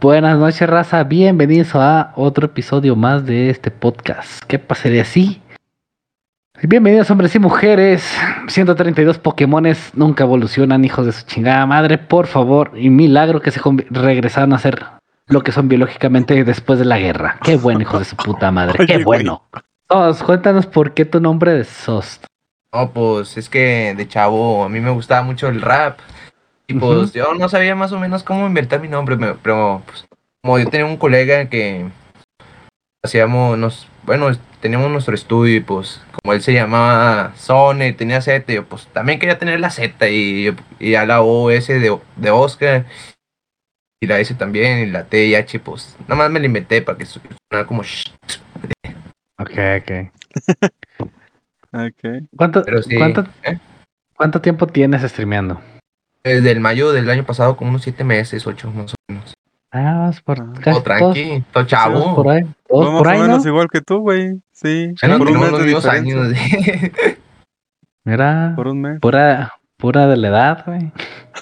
Buenas noches, raza. Bienvenidos a otro episodio más de este podcast. ¿Qué pasaría así? Bienvenidos, hombres y mujeres. 132 Pokémones nunca evolucionan, hijos de su chingada madre. Por favor, y milagro que se regresaron a ser lo que son biológicamente después de la guerra. Qué bueno, hijos de su puta madre. Qué bueno. Sos, cuéntanos por qué tu nombre de Sost. No, pues es que de chavo a mí me gustaba mucho el rap. Y pues yo no sabía más o menos cómo inventar mi nombre, pero pues como yo tenía un colega que hacíamos, nos, bueno, teníamos nuestro estudio y pues como él se llamaba Sone, tenía Z, yo pues también quería tener la Z y, y a la O, S de, de Oscar y la S también y la T y H, pues nada más me la inventé para que sonara como... Ok, ok. okay. ¿Cuánto, ¿cuánto, ¿eh? ¿Cuánto tiempo tienes streameando? Desde el mayo del año pasado, como unos siete meses, ocho más o menos. Ah, por todo tranqui, todo chavo. por ahí, todos por ahí, menos igual que tú, güey. Sí, por un mes de años. Mira, por un mes. Pura, pura de la edad, güey.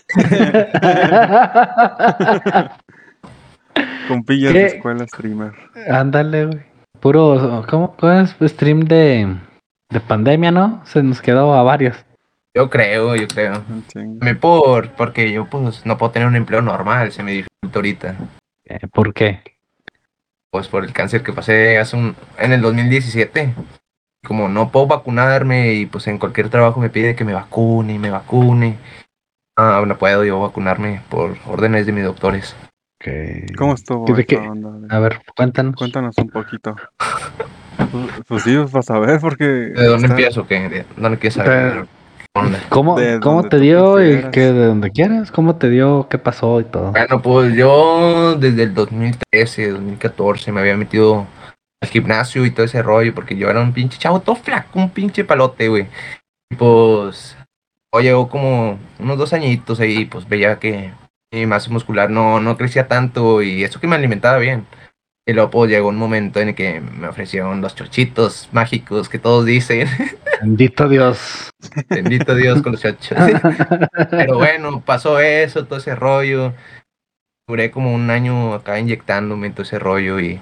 Con pillas de escuela streamer. Ándale, güey. Puro, ¿cómo, ¿cómo es stream de, de pandemia, no? Se nos quedó a varios. Yo creo, yo creo. Me por, porque yo pues no puedo tener un empleo normal, se me dificulta ahorita. Eh, ¿Por qué? Pues por el cáncer que pasé hace un, en el 2017. Como no puedo vacunarme y pues en cualquier trabajo me pide que me vacune y me vacune. Ah, no puedo yo vacunarme por órdenes de mis doctores. ¿Cómo estuvo? A ver, cuéntanos. Cuéntanos un poquito. pues, pues sí, vas a ver porque... ¿De dónde empiezo? ¿Qué? ¿De dónde quieres saber? ¿Cómo, ¿cómo te dio y que de donde quieras? ¿Cómo te dio? ¿Qué pasó y todo? Bueno, pues yo desde el 2013, 2014 me había metido al gimnasio y todo ese rollo porque yo era un pinche chavo todo flaco, un pinche palote, güey. Y pues o llegó como unos dos añitos ahí, pues veía que mi masa muscular no, no crecía tanto y eso que me alimentaba bien. Y luego pues, llegó un momento en el que me ofrecieron los chochitos mágicos que todos dicen. Bendito Dios. Bendito Dios con los chochos. Pero bueno, pasó eso, todo ese rollo. Duré como un año acá inyectándome todo ese rollo y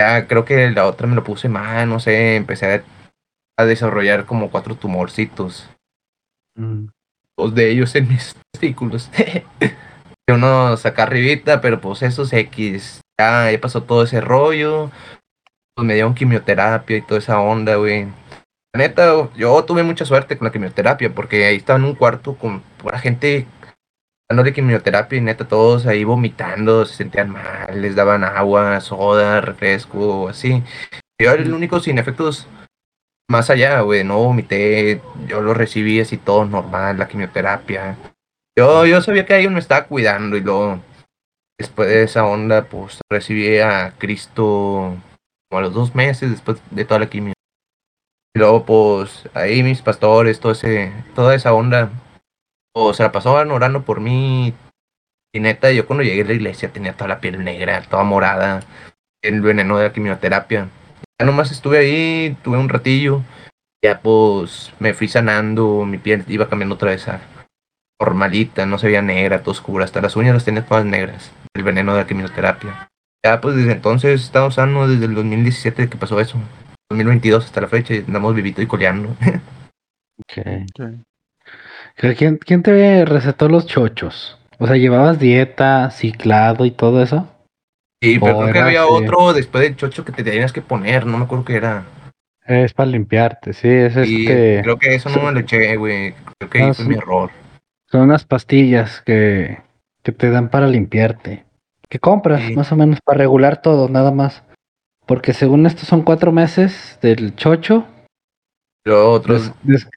ya creo que la otra me lo puse mal, no sé, empecé a, desarrollar como cuatro tumorcitos. Mm. Dos de ellos en mis testículos. Uno saca arribita, pero pues esos X. Ya, ya pasó todo ese rollo. Pues me dieron quimioterapia y toda esa onda, güey. La neta, yo tuve mucha suerte con la quimioterapia, porque ahí estaba en un cuarto con pura gente dándole quimioterapia y neta todos ahí vomitando, se sentían mal, les daban agua, soda, refresco, así. Yo era el único sin efectos más allá, güey, no vomité, yo lo recibí así todo normal, la quimioterapia. Yo, yo sabía que alguien me estaba cuidando y luego, después de esa onda, pues recibí a Cristo como a los dos meses después de toda la quimio. Y luego, pues, ahí mis pastores, todo ese, toda esa onda, pues, se la pasaban orando por mí. Y neta, yo cuando llegué a la iglesia tenía toda la piel negra, toda morada, el veneno de la quimioterapia. Ya nomás estuve ahí, tuve un ratillo, ya pues me fui sanando, mi piel iba cambiando otra vez a normalita, no se veía negra, todo oscura, hasta las uñas las tenía todas negras, el veneno de la quimioterapia. Ya pues desde entonces estamos sano desde el 2017 que pasó eso. 2022 hasta la fecha y andamos vivito y coleando. Okay. ¿Quién, ¿Quién te recetó los chochos? O sea, ¿llevabas dieta, ciclado y todo eso? Sí, pero creo que había otro después del chocho que te tenías que poner, no me acuerdo qué era. Es para limpiarte, sí, es este... Creo que eso no me lo eché, güey. Creo que ahí fue mi error. Son unas pastillas que, que te dan para limpiarte. Que compras, más o menos, para regular todo, nada más. Porque según esto son cuatro meses del chocho. Lo otros.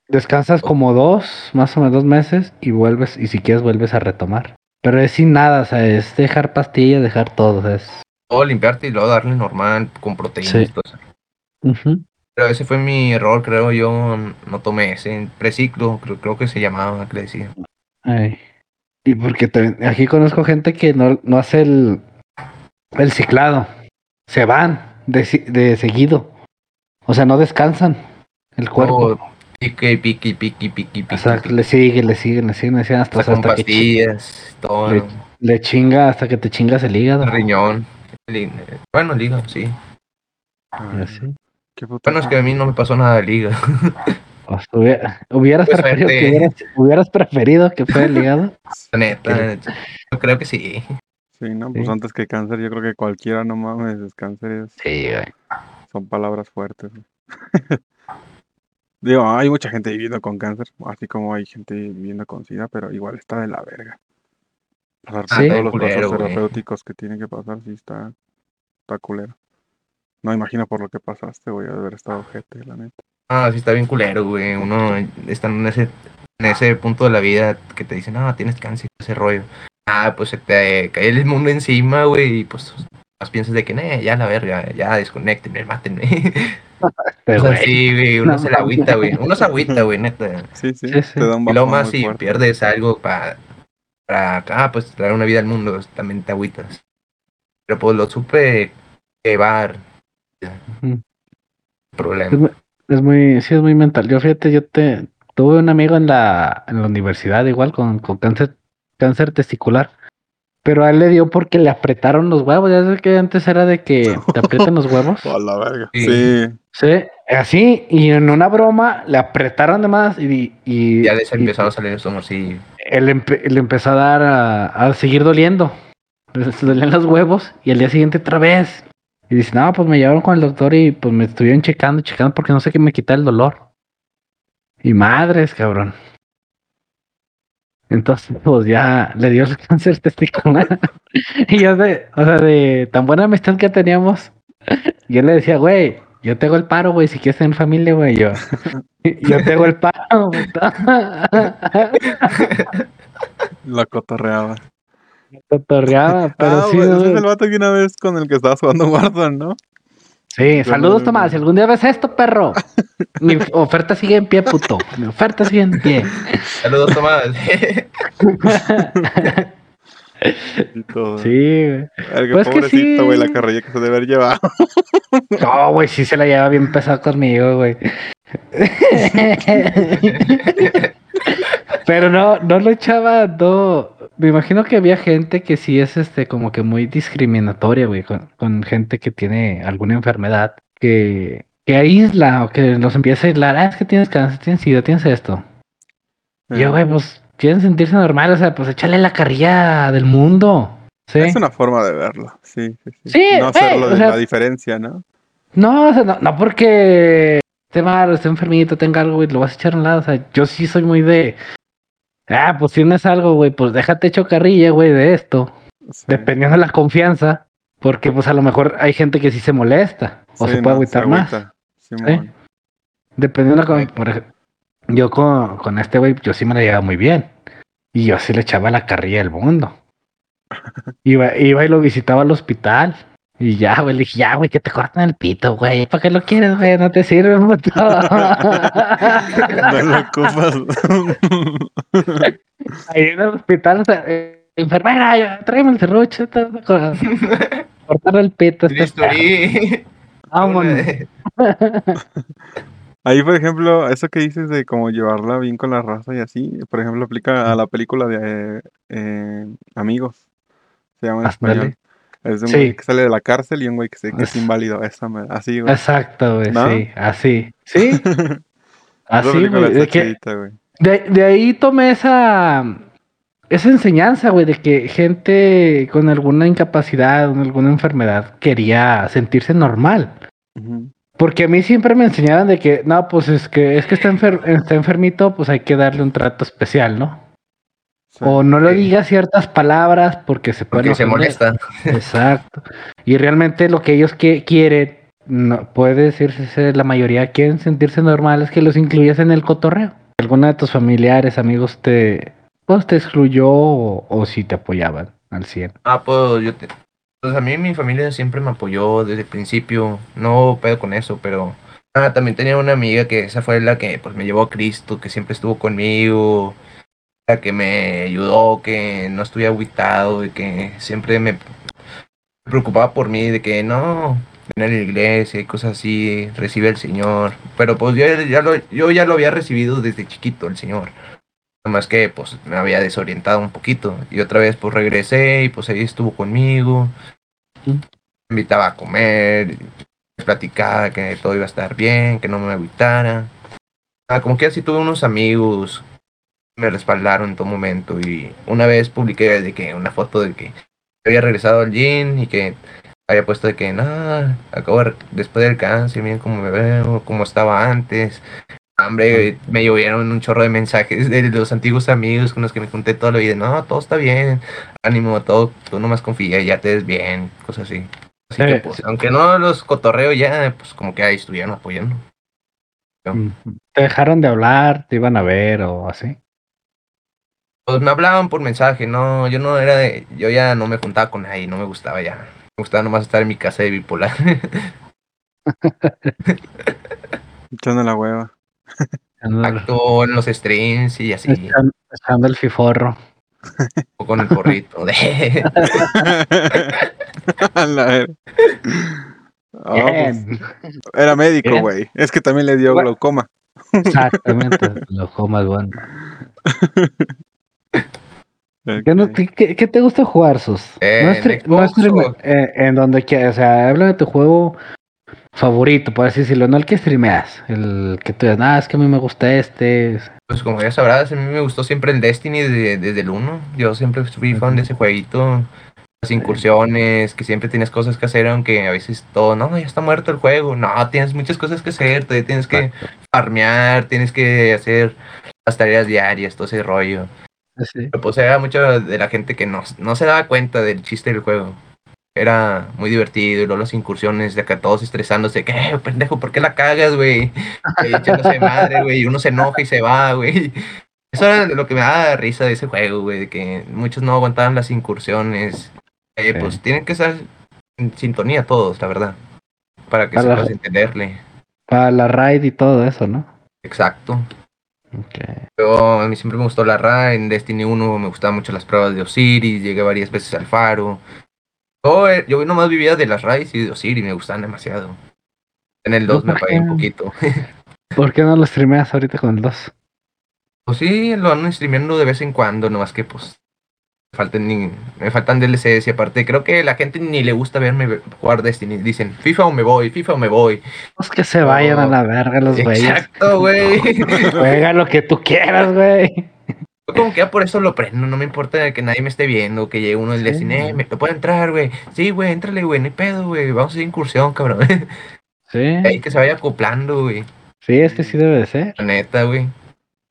descansas como dos, más o menos dos meses, y vuelves, y si quieres vuelves a retomar. Pero es sin nada, o sea, es dejar pastillas, dejar todo, es. Todo limpiarte y luego darle normal con proteínas y todo eso. Pero ese fue mi error, creo yo. No tomé ese preciclo, creo, creo que se llamaba, que le decía. Ay. Y porque aquí conozco gente que no, no hace el, el ciclado. Se van de, de seguido. O sea, no descansan el cuerpo. pique, pique, pique, pique, pique. le sigue, le sigue, le sigue, le siguen hasta, hasta, pastillas, todo. Le, Le chinga hasta que te chingas el hígado. el riñón. el bueno, el hígado, sí. Ay, Así. Qué puto Bueno, es que a mí no me pasó nada del hígado. O sea, hubiera- hubieras, Pues, preferido que hubieras, hubieras preferido que fuera el hígado. La neta, yo creo que sí. Sí, no, pues antes que cáncer, yo creo que cualquiera, no mames, es cáncer es, Sí, güey. son palabras fuertes. Digo, hay mucha gente viviendo con cáncer, así como hay gente viviendo con SIDA, pero igual está de la verga. Pasar por Sí. todos los procesos terapéuticos que tiene que pasar, sí está, está culero. No imagino por lo que pasaste, güey, de haber estado gente, la neta. Ah, sí está bien culero, güey. Uno está en ese, en ese punto de la vida que te dicen, no, tienes cáncer, ese rollo. Ah, pues se te cae el mundo encima, güey, y pues más piensas de que, "Nee, ya la verga, ya desconectenme, mátenme. Pero, o sea, güey, sí, güey, uno no se la agüita, güey. Uno se agüita, güey, neta. Sí, sí, te da un Y bajón más si fuerte. pierdes algo para, para acá, pues traer una vida al mundo, también te agüitas. Pero pues lo supe llevar. Problema. Es muy, sí, es muy mental. Yo fíjate, yo te tuve un amigo en la, en la universidad igual con, con cáncer, cáncer testicular. Pero a él le dio porque le apretaron los huevos. Ya sé que antes era de que te aprietan los huevos. A la verga. Sí. Sí, Sí, así, y en una broma le apretaron de más y, y, Ya les y empezaron a salir los así. él, empe- le empezó a dar a, a seguir doliendo. Le dolían los huevos y al día siguiente otra vez. Y dice, no, pues me llevaron con el doctor y pues me estuvieron checando, checando porque no sé qué me quita el dolor. Y madres, cabrón. Entonces, pues ya le dio el cáncer testicular. y yo de, o sea, de tan buena amistad que teníamos, yo le decía, güey, yo te hago el paro, güey, si quieres tener familia, güey, yo. Yo te hago el paro. la cotorreaba. Cotorreaba, pero ah, sí. güey, ese güey. es el vato que una vez con el que estabas jugando Warzone, ¿no? Sí, saludos Tomás. Si algún día ves esto, perro. Mi oferta sigue en pie, puto. Mi oferta sigue en pie. Saludos, Tomás. Todo. Sí, güey. El que Pues que pobrecito, güey, sí. la carrilla que se debe haber llevado. No, güey, sí se la lleva bien pesado conmigo, güey. Pero no, no lo echaba, no. Me imagino que había gente que sí es este como que muy discriminatoria, güey, con, con gente que tiene alguna enfermedad que, que aísla o que los empieza a aislar. Ah, es que tienes cáncer, tienes sida, tienes esto. Y yo, güey, pues quieren sentirse normal, o sea, pues échale la carrilla del mundo. Sí. Es una forma de verlo, sí, sí, sí. Sí, no hacerlo o de sea- la diferencia, ¿no? No, o sea, no, no porque esté mal, esté enfermito, tenga algo, güey, lo vas a echar a un lado. O sea, yo sí soy muy de. Ah, pues tienes algo, güey, pues déjate hecho carrilla, güey, de esto. Sí. Dependiendo de la confianza. Porque, pues a lo mejor hay gente que sí se molesta. O Sí, se puede no, agüitar más. agüita. Dependiendo de la con- por ej- Yo con, con este güey, yo sí me la llevaba muy bien. Y yo sí le echaba la carrilla del mundo. Iba, iba y lo visitaba al hospital. Y ya, güey, le dije, ya, güey, que te cortan el pito, güey. ¿Para qué lo quieres, güey? No te sirve mucho. No lo ocupas. Ahí en el hospital, o sea, eh, enfermera, yo- tráeme el serrucho. te- te- Cortar el pito. este. Vámonos. Ahí, por ejemplo, eso que dices de como llevarla bien con la raza y así, por ejemplo, aplica a la película de eh, eh, Amigos. Se llama en español. Es un Sí. güey que sale de la cárcel y un güey que, se, que es inválido. Esa así, güey. Exacto, güey, ¿No? sí, así. Sí, así, güey. de que- chidita, güey. De, de ahí tomé esa, esa enseñanza, güey, de que gente con alguna incapacidad, o alguna enfermedad quería sentirse normal. Porque a mí siempre me enseñaban de que, no, pues es que es que está, enfer- está enfermito, pues hay que darle un trato especial, ¿no? O no le Sí. digas ciertas palabras porque se puede Porque se molesta. Exacto. Y realmente lo que ellos que quieren, no, puede decirse la mayoría quieren sentirse normales, que los incluyas en el cotorreo. ¿Alguna de tus familiares, amigos te, pues, te excluyó o, o si te apoyaban al 100? Ah, pues yo te... Pues a mí mi familia siempre me apoyó desde el principio. No pedo con eso, pero... Ah, también tenía una amiga que esa fue la que pues me llevó a Cristo, que siempre estuvo conmigo, que me ayudó, que no estuve agüitado, y que siempre me preocupaba por mí, de que no, ven a la iglesia y cosas así, recibe al Señor. Pero pues yo ya lo, yo ya lo había recibido desde chiquito, el Señor. Nomás que pues me había desorientado un poquito. Y otra vez pues regresé y pues ahí estuvo conmigo. Me invitaba a comer, platicaba que todo iba a estar bien, que no me agüitara. Ah, como que así tuve unos amigos me respaldaron en todo momento. Y una vez publiqué de que una foto de que había regresado al gym y que había puesto de que nada, acabo de- después del cáncer, miren cómo me veo, cómo estaba antes. Hombre, me llovieron un chorro de mensajes de los antiguos amigos con los que me junté toda la vida. No, todo está bien, ánimo, todo, tú nomás confía, ya te ves bien, cosas así. Así que, Sí, pues, aunque no los cotorreo ya, pues como que ahí estuvieron apoyando. ¿Te dejaron de hablar? ¿Te iban a ver o así? Pues me hablaban por mensaje, no, yo no era de, yo ya no me juntaba con nadie, no me gustaba ya. Me gustaba nomás estar en mi casa de bipolar. Echando la hueva. Acto en los streams y así, echan- echando el fiforro. o con el porrito. De... A la verga. Ah, pues, Bien. era médico, güey. Es que también le dio Bueno. glaucoma. Exactamente. Lo comas, ¿Qué, no- Ok. qué- qué- qué te gusta jugar, Sus? Eh, en estre- no Xbox streame- o- eh, en donde quieras. O sea, habla de tu juego favorito, por así decirlo. No el que streameas. El que tú digas, ah, es que a mí me gusta este. Pues como ya sabrás, a mí me gustó siempre el Destiny desde, desde el 1. Yo siempre fui fan de ese jueguito. Las incursiones, que siempre tienes cosas que hacer, aunque a veces todo, no, ya está muerto el juego. No, tienes muchas cosas que hacer, todavía tienes que farmear, tienes que hacer las tareas diarias, todo ese rollo. Sí. Pero pues era mucha de la gente que no, no se daba cuenta del chiste del juego. Era muy divertido, y luego las incursiones de acá todos estresándose, que "Eh, pendejo, ¿por qué la cagas, güey? Echándose madre, güey, y uno se enoja y se va, güey. Eso era lo que me daba risa de ese juego, güey, de que muchos no aguantaban las incursiones. Eh, Sí. Pues tienen que estar en sintonía todos, la verdad, para que A la- sepas entenderle. Para la raid y todo eso, ¿no? Exacto. Ok. Yo, a mí siempre me gustó la RA, en Destiny 1 me gustaban mucho las pruebas de Osiris, llegué varias veces al faro. Yo, eh, yo nomás vivía de las raids y de Osiris, me gustaban demasiado. En el 2 me ¿por apagué un poquito. ¿Por qué no lo streameas ahorita con el 2? Pues sí, lo ando streameando de vez en cuando, nomás que pues faltan, ni- me faltan DLCs y aparte creo que la gente ni le gusta verme ve- jugar Destiny. Dicen, FIFA o me voy, FIFA o me voy. Pues que se vayan a la verga los güeyes. Exacto, güey. Juega lo que tú quieras, güey. Como que ya por eso lo prendo, no me importa que nadie me esté viendo, que llegue uno del Sí. Destiny, eh, me, puede entrar, güey. Sí, güey, éntrale, güey, no hay pedo, güey, vamos a hacer incursión, cabrón. Sí. Que se vaya acoplando, güey, Sí, es que sí debe de ser. la neta, güey.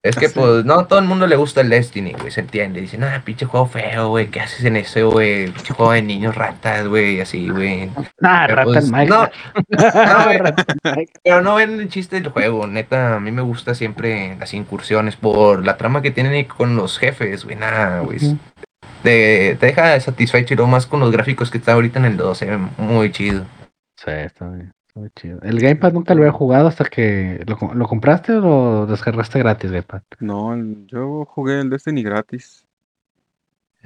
Es que, Sí. pues, no a todo el mundo le gusta el Destiny, güey, se entiende. Dicen, ah, pinche juego feo, güey, ¿qué haces en eso, güey? Pinche juego de niños ratas, güey, así, güey. Nah, Pero, rata pues, en Mike. no, no, güey, Rata en Mike. Pero no ven el chiste del juego, neta, a mí me gusta siempre las incursiones por la trama que tienen ahí con los jefes, güey, nada, güey. Te, te deja satisfecho y lo más con los gráficos que está ahorita en el 2, se ve muy chido. Sí, está bien. Está muy chido. El Gamepad nunca lo había jugado hasta que. ¿Lo, co- lo compraste o lo descargaste gratis, Gamepad? No, yo jugué el Destiny gratis.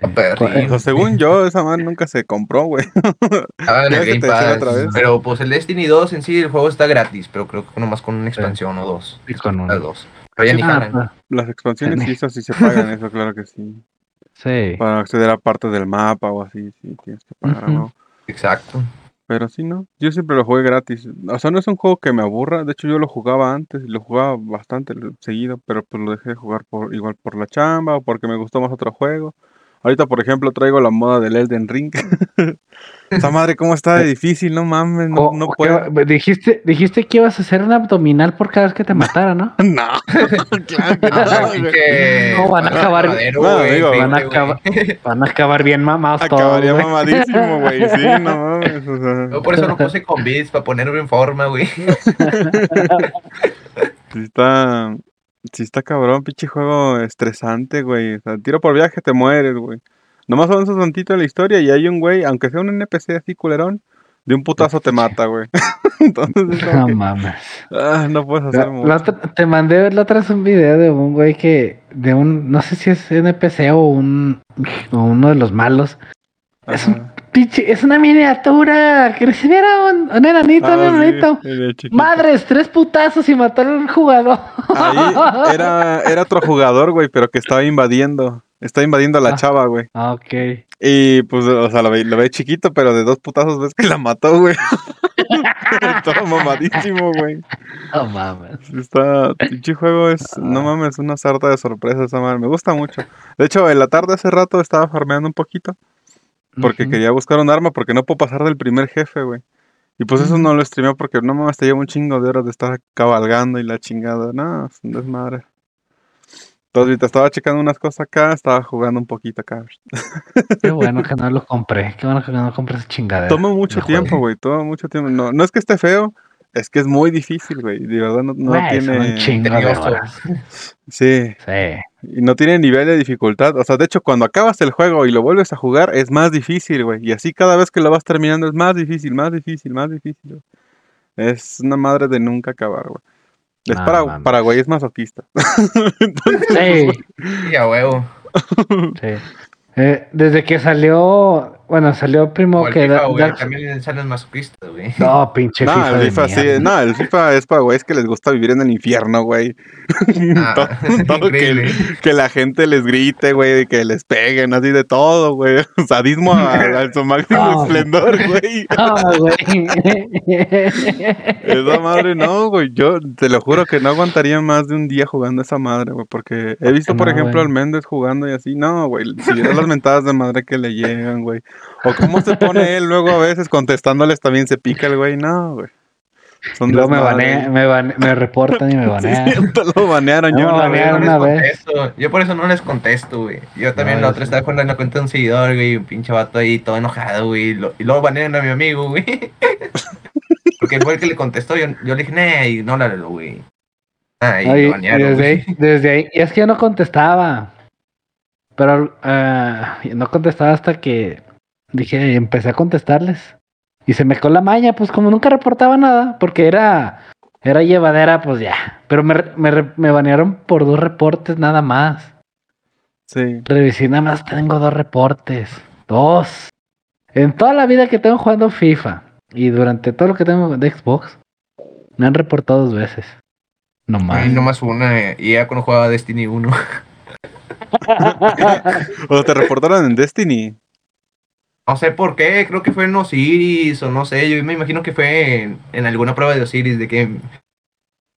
Ah. Eh, O según yo, esa man nunca se compró, güey. Vez. pero pues el Destiny 2 en sí, el juego está gratis, pero creo que nomás con una expansión o dos. Y con uno. Las dos. Pero ya ni Ah, pues, Las expansiones Sí. sí, eso sí se pagan, eso claro que sí. sí. Para acceder a partes del mapa o así, sí, tienes que pagar. Ujú. ¿no? Exacto. Pero sí, ¿no? Yo siempre lo jugué gratis. O sea, no es un juego que me aburra. De hecho, yo lo jugaba antes y lo jugaba bastante seguido, pero pues lo dejé de jugar por igual por la chamba o porque me gustó más otro juego. Ahorita, por ejemplo, traigo la moda del Elden Ring. Esa madre, cómo está de difícil, no mames, no, O- no puedo. que- dijiste, dijiste que ibas a hacer un abdominal por cada vez que te matara, ¿no? No, claro que Ah, no, güey. pinche- No, van a acabar- madero, No, güey, digo, Van a, acabar, güey. van a acabar bien mamados todos. Acabaría güey. mamadísimo, güey. Sí, no mames. o sea. Yo por eso lo puse con bits, para ponerme en forma, güey. Sí está, sí está cabrón, pinche juego estresante, güey. O sea, tiro por viaje te mueres, güey. Nomás avanzas tantito en la historia y hay un güey, aunque sea un NPC así culerón, de un putazo te mata, güey. Entonces No que, mames. ah, no puedes hacer La- mucho. la otra- te mandé la otra vez un video de un güey que, de un, no sé si es NPC o un, o uno de los malos. Es un pinche, es una miniatura. Que se viera un, un enanito, un Ah, sí, enanito. Madres, tres putazos y matar al jugador. Ahí era, era otro jugador, güey, pero que estaba invadiendo. Estaba invadiendo a la Ah. chava, güey. Ah, Ok. Y pues, o sea, lo ve, lo ve chiquito, pero de dos putazos ves que la mató, güey. Estaba mamadísimo, güey. No mames. Está, pinche juego es, no mames, una sarta de sorpresas esa madre. Me gusta mucho. De hecho, en la tarde hace rato estaba farmeando un poquito. Porque quería buscar un arma, porque no puedo pasar del primer jefe, güey. Y pues eso no lo streamé porque no mames, te lleva un chingo de horas de estar cabalgando y la chingada. No, es un desmadre. Entonces, ahorita estaba checando unas cosas acá, estaba jugando un poquito acá. Qué bueno que no lo compré. Qué bueno que no compré esa chingadera. Toma mucho tiempo, güey, toma mucho tiempo. No, no es que esté feo, es que es muy difícil, güey. De verdad no, no son un tiene... chingo de horas. Sí, Sí. y no tiene nivel de dificultad. O sea, de hecho, cuando acabas el juego y lo vuelves a jugar, es más difícil, güey. Y así cada vez que lo vas terminando es más difícil, más difícil, más difícil. Es una madre de nunca acabar, güey. Es para. Paraguay es masoquista. Sí. Y a huevo. sí. Eh, desde que salió, bueno, salió primo O el que FIFA, da- güey. Dark- También salen masoquistas, güey. No, pinche No, FIFA el de FIFA sí, mierda. no, el FIFA es para güeyes que les gusta vivir en el infierno, güey. Ah, todo, todo que, la gente les grite, güey, que les peguen, así de todo, güey. Sadismo a, a su máximo No. esplendor, güey. No, güey. Esa madre no, güey. Yo te lo juro que no aguantaría más de un día jugando esa madre, güey. Porque he visto, por ejemplo, güey? al Méndez jugando y así. No, güey. Si vieras las mentadas de madre que le llegan, güey. O cómo se pone él luego a veces contestándoles también se pica el güey. No, güey. Son luego me, desmadre, bane- me, bane- me reportan y me banean. lo banearon No, una banearon. Yo no una vez. Yo por eso no les contesto, güey. Yo también No, la otra estaba en la cuenta de un seguidor, güey, un pinche vato ahí todo enojado, güey. y lo- Y luego banean a mi amigo, güey. Porque fue el que le contestó. Yo, yo le dije, nah, ignóralo, güey. Ah, y Ay, lo banearon, desde, ahí, desde ahí, y es que yo no contestaba. Pero ah, no contestaba hasta que dije, empecé a contestarles. Y se me quedó la maña, pues como nunca reportaba nada, porque era, era llevadera, pues ya. Pero me, me, me banearon por dos reportes nada más. Sí. Revisé, nada más tengo dos reportes. Dos. En toda la vida que tengo jugando FIFA y durante todo lo que tengo de Xbox, me han reportado dos veces. No más. Ay, nomás una. eh, Y ya cuando jugaba Destiny 1. O te reportaron en Destiny. No sé por qué, creo que fue en Osiris o no sé, yo me imagino que fue en, en alguna prueba de Osiris de que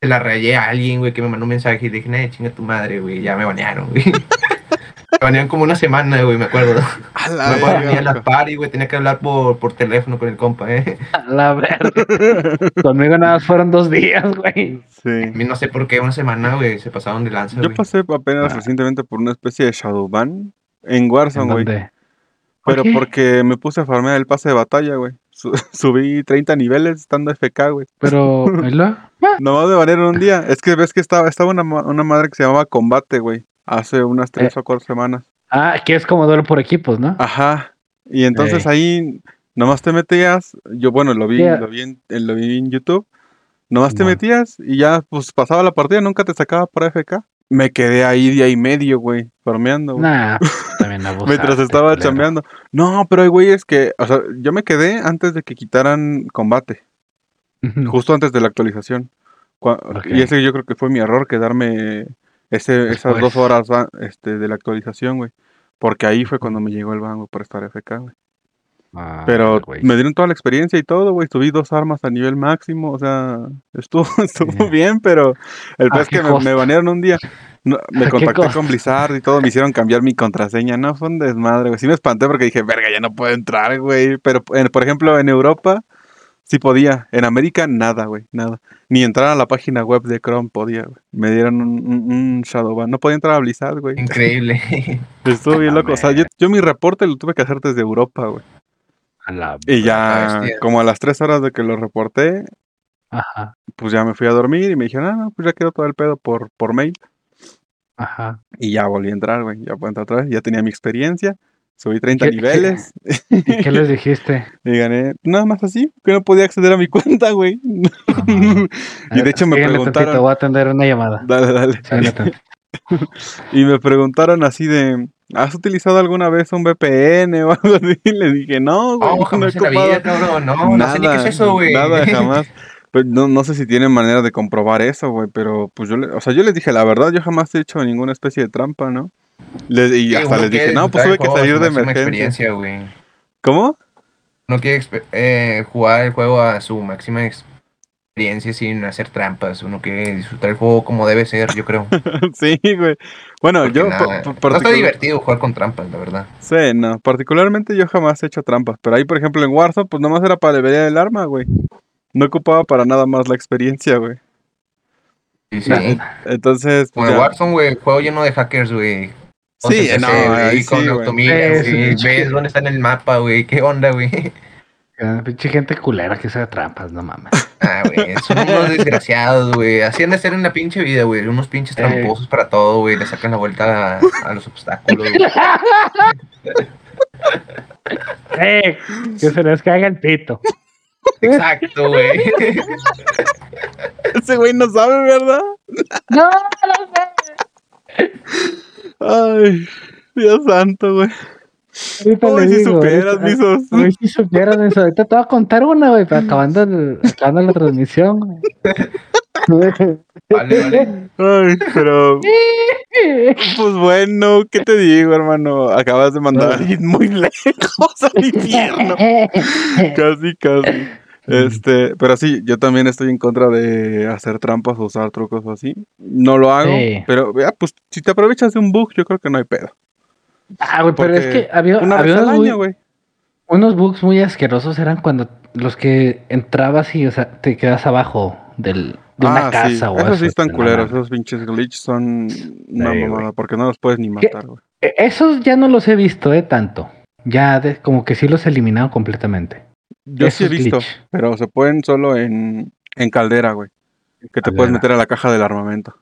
se la rayé a alguien, güey, que me mandó un mensaje y le dije, "Nah, chinga tu madre, güey, ya me banearon, güey. me banearon como una semana, güey, me acuerdo. A la No podía ir a verga, las party, güey, tenía que hablar por, por teléfono con el compa, eh. La verga. Conmigo nada más fueron dos días, güey. A Sí. mí no sé por qué, una semana, güey, se pasaron de lanza, Yo güey. pasé apenas Ah. recientemente por una especie de Shadowban en Warzone, ¿En güey. Pero porque me puse a farmear el pase de batalla, güey. Su- subí 30 niveles estando FK, güey. Pero, ¿y luego? Nomás de valer un día. Es que ves que estaba, estaba una, una madre que se llamaba Combate, güey. Hace unas tres Eh. o cuatro semanas. Ah, que es como duelo por equipos, ¿no? Ajá. Y entonces Ey. ahí nomás te metías. Yo, bueno, lo vi, Yeah. lo vi en, en- lo vi en YouTube. Nomás te Simón. metías y ya, pues pasaba la partida, nunca te sacaba por FK. Me quedé ahí día y medio, güey, farmeando. güey. Nah, pues, Mientras estaba culero. chambeando. No, pero hay güeyes que, o sea, yo me quedé antes de que quitaran combate, justo antes de la actualización. Y ese yo creo que fue mi error, quedarme ese, esas Después. dos horas ah, este, de la actualización, güey. Porque ahí fue cuando me llegó el ban, güey, por estar FK, güey. Ah, Pero me dieron toda la experiencia y todo, güey. Subí dos armas a nivel máximo, o sea, estuvo, estuvo Yeah. bien, pero el ¿A pez que me, banearon un día. no, me ¿A qué contacté con Blizzard y todo, me hicieron cambiar mi contraseña. No, fue un desmadre, güey. Sí me espanté porque dije, verga, ya no puedo entrar, güey. Pero, en- por ejemplo, en Europa sí podía. En América, nada, güey, nada. Ni entrar a la página web de Chrome podía, güey. Me dieron un, un, un Shadowban. No podía entrar a Blizzard, güey. Increíble. Estuvo bien loco. O sea, yo, yo mi reporte lo tuve que hacer desde Europa, güey. A la Y ya, como a las tres horas de que lo reporté, Ajá, pues ya me fui a dormir y me dijeron, ah, no, pues ya quedó todo el pedo por, por mail. ajá. Y ya volví a entrar, güey. Ya puedo entrar otra vez. Ya tenía mi experiencia. Subí 30 ¿Qué- niveles ¿Y qué les dijiste? y gané nada más así, que no podía acceder a mi cuenta, güey. y de hecho me tantito, preguntaron. voy a atender una llamada. Dale, dale. Y me preguntaron así de, ¿has utilizado alguna vez un VPN o algo así? Le dije, no, güey. No, jamás he en la vida, ocupado cabrón. No, no sé ni qué es eso, güey. Nada, jamás. Pues no, no sé si tienen manera de comprobar eso, güey, pero pues yo, le, o sea, yo les dije, la verdad, yo jamás he hecho ninguna especie de trampa, ¿no? Y Sí, hasta les dije, no, pues tuve que salir de emergencia. experiencia, güey. ¿Cómo? No quiere eh, jugar el juego a su máxima experiencia sin hacer trampas. Uno quiere disfrutar el juego como debe ser, yo creo. sí, güey. Bueno, Porque yo... nada, pa- pa- no está particular- divertido jugar con trampas, la verdad. Sí, no, particularmente yo jamás he hecho trampas, pero ahí, por ejemplo, en Warzone, pues nomás era para levelear el arma, güey. No ocupaba para nada más la experiencia, güey. Sí, sí. Nah, Entonces, Como pues, el ya. Warzone, güey, juego lleno de hackers, güey. Sí, no, ahí con sí, automiras, Sí, güey, sí. ves dónde está en el mapa, güey, qué onda, güey. Ah, Pinche gente culera que se trampas, no mames. Ah, güey, son unos desgraciados, güey. Así han de ser en la pinche vida, güey. Unos pinches Eh. tramposos para todo, güey. Le sacan la vuelta a, a los obstáculos. ¡Eh! Que se les caiga el pito. Exacto, güey. Ese güey no sabe, ¿verdad? No, no sé. Ay, Dios santo, güey. Ahorita le si digo, supieras, misos. Si supieran eso. Ahorita te voy a contar una, güey, para acabando, el- acabando la transmisión. Vale, vale. Ay, pero, pues bueno, ¿qué te digo, hermano? Acabas de mandar a alguien muy lejos al infierno. Casi, casi. Este, pero sí, yo también estoy en contra de hacer trampas o usar trucos o así. No lo hago, Sí. pero ya, pues si te aprovechas de un bug, yo creo que no hay pedo. Ah, güey, pero es que había, Una había unos, muy- año, unos bugs muy asquerosos eran cuando los que entrabas y, o sea, te quedas abajo del, de una Ah, casa sí. o Esos eso. sí están culeros, esos pinches glitches son una Sí, mamada, güey. porque no los puedes ni matar, güey. E- Esos ya no los he visto, eh, tanto. Ya de- como que sí los eliminaron completamente. Yo sí he visto, glitch. pero se pueden solo en, en caldera, güey. Que te puedes meter a la caja del armamento.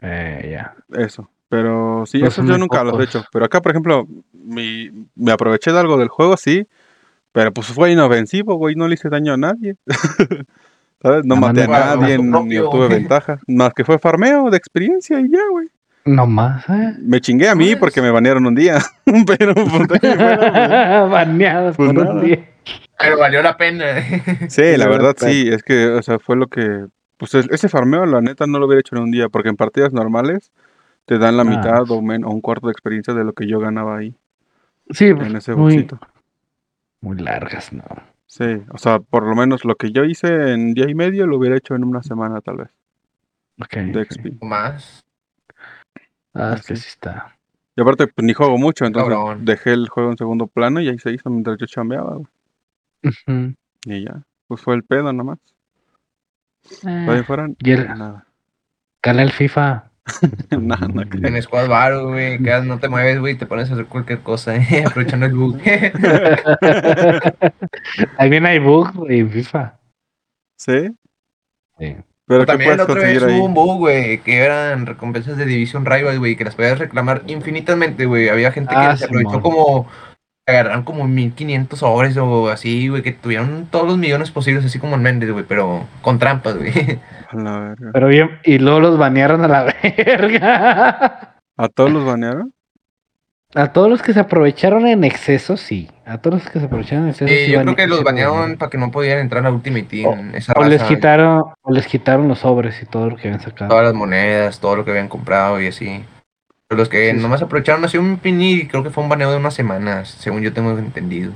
Eh, ya. Eso. Pero sí, Pues eso yo nunca los he hecho. Pero acá, por ejemplo, mi, me aproveché de algo del juego, sí. Pero pues fue inofensivo, güey. No le hice daño a nadie. ¿Sabes? No más maté a no- nadie, Mazo ni obtuve ventaja. Más que fue farmeo de experiencia y ya, güey. No más, eh. Me chingué a mí Pues- porque me banearon un día. pero pues, ahí fuera, Baneados Pues por un día. Pero valió la pena. güey. Sí, la verdad pues. sí. Es que, o sea, fue lo que. Pues es- ese farmeo, la neta, no lo hubiera hecho en un día. Porque en partidas normales te dan la Ah. mitad o, men- o un cuarto de experiencia de lo que yo ganaba ahí. Sí, En ese muy, bolsito. muy largas, ¿no? Sí, o sea, por lo menos lo que yo hice en día y medio lo hubiera hecho en una semana tal vez Ok, de. XP. Más. Ah, es que sí está. Y aparte, pues ni juego mucho, entonces Cabrón. dejé el juego en segundo plano y ahí se hizo mientras yo chambeaba. güey. Y ya, pues fue el pedo nomás. Eh, en fuera, y el, nada. cala el FIFA. no creo. En Squad Bar, güey. que no te mueves, güey. Te pones a hacer cualquier cosa, eh, aprovechando el bug. También hay bugs güey, en FIFA. Sí, Sí. pero ¿qué También la otra vez ahí? hubo un bug, güey, que eran recompensas de Division Rival, güey, que las podías reclamar infinitamente, güey. Había gente que Ah, se aprovechó como agarraron como 1500 sobres o así, güey, que tuvieron todos los millones posibles, así como en Méndez, güey, pero con trampas, güey. A la verga. Pero bien, y luego los banearon a la verga. ¿A todos los banearon? A todos los que se aprovecharon en exceso, sí. A todos los que se aprovecharon en exceso, Sí, sí. yo creo que los banearon para que no pudieran entrar a Ultimate Team. esa O les quitaron, o les quitaron los sobres y todo lo que habían sacado. todas las monedas, todo lo que habían comprado y así. Pero los que Sí, sí. nomás aprovecharon así un pin y creo que fue un baneo de unas semanas, según yo tengo entendido.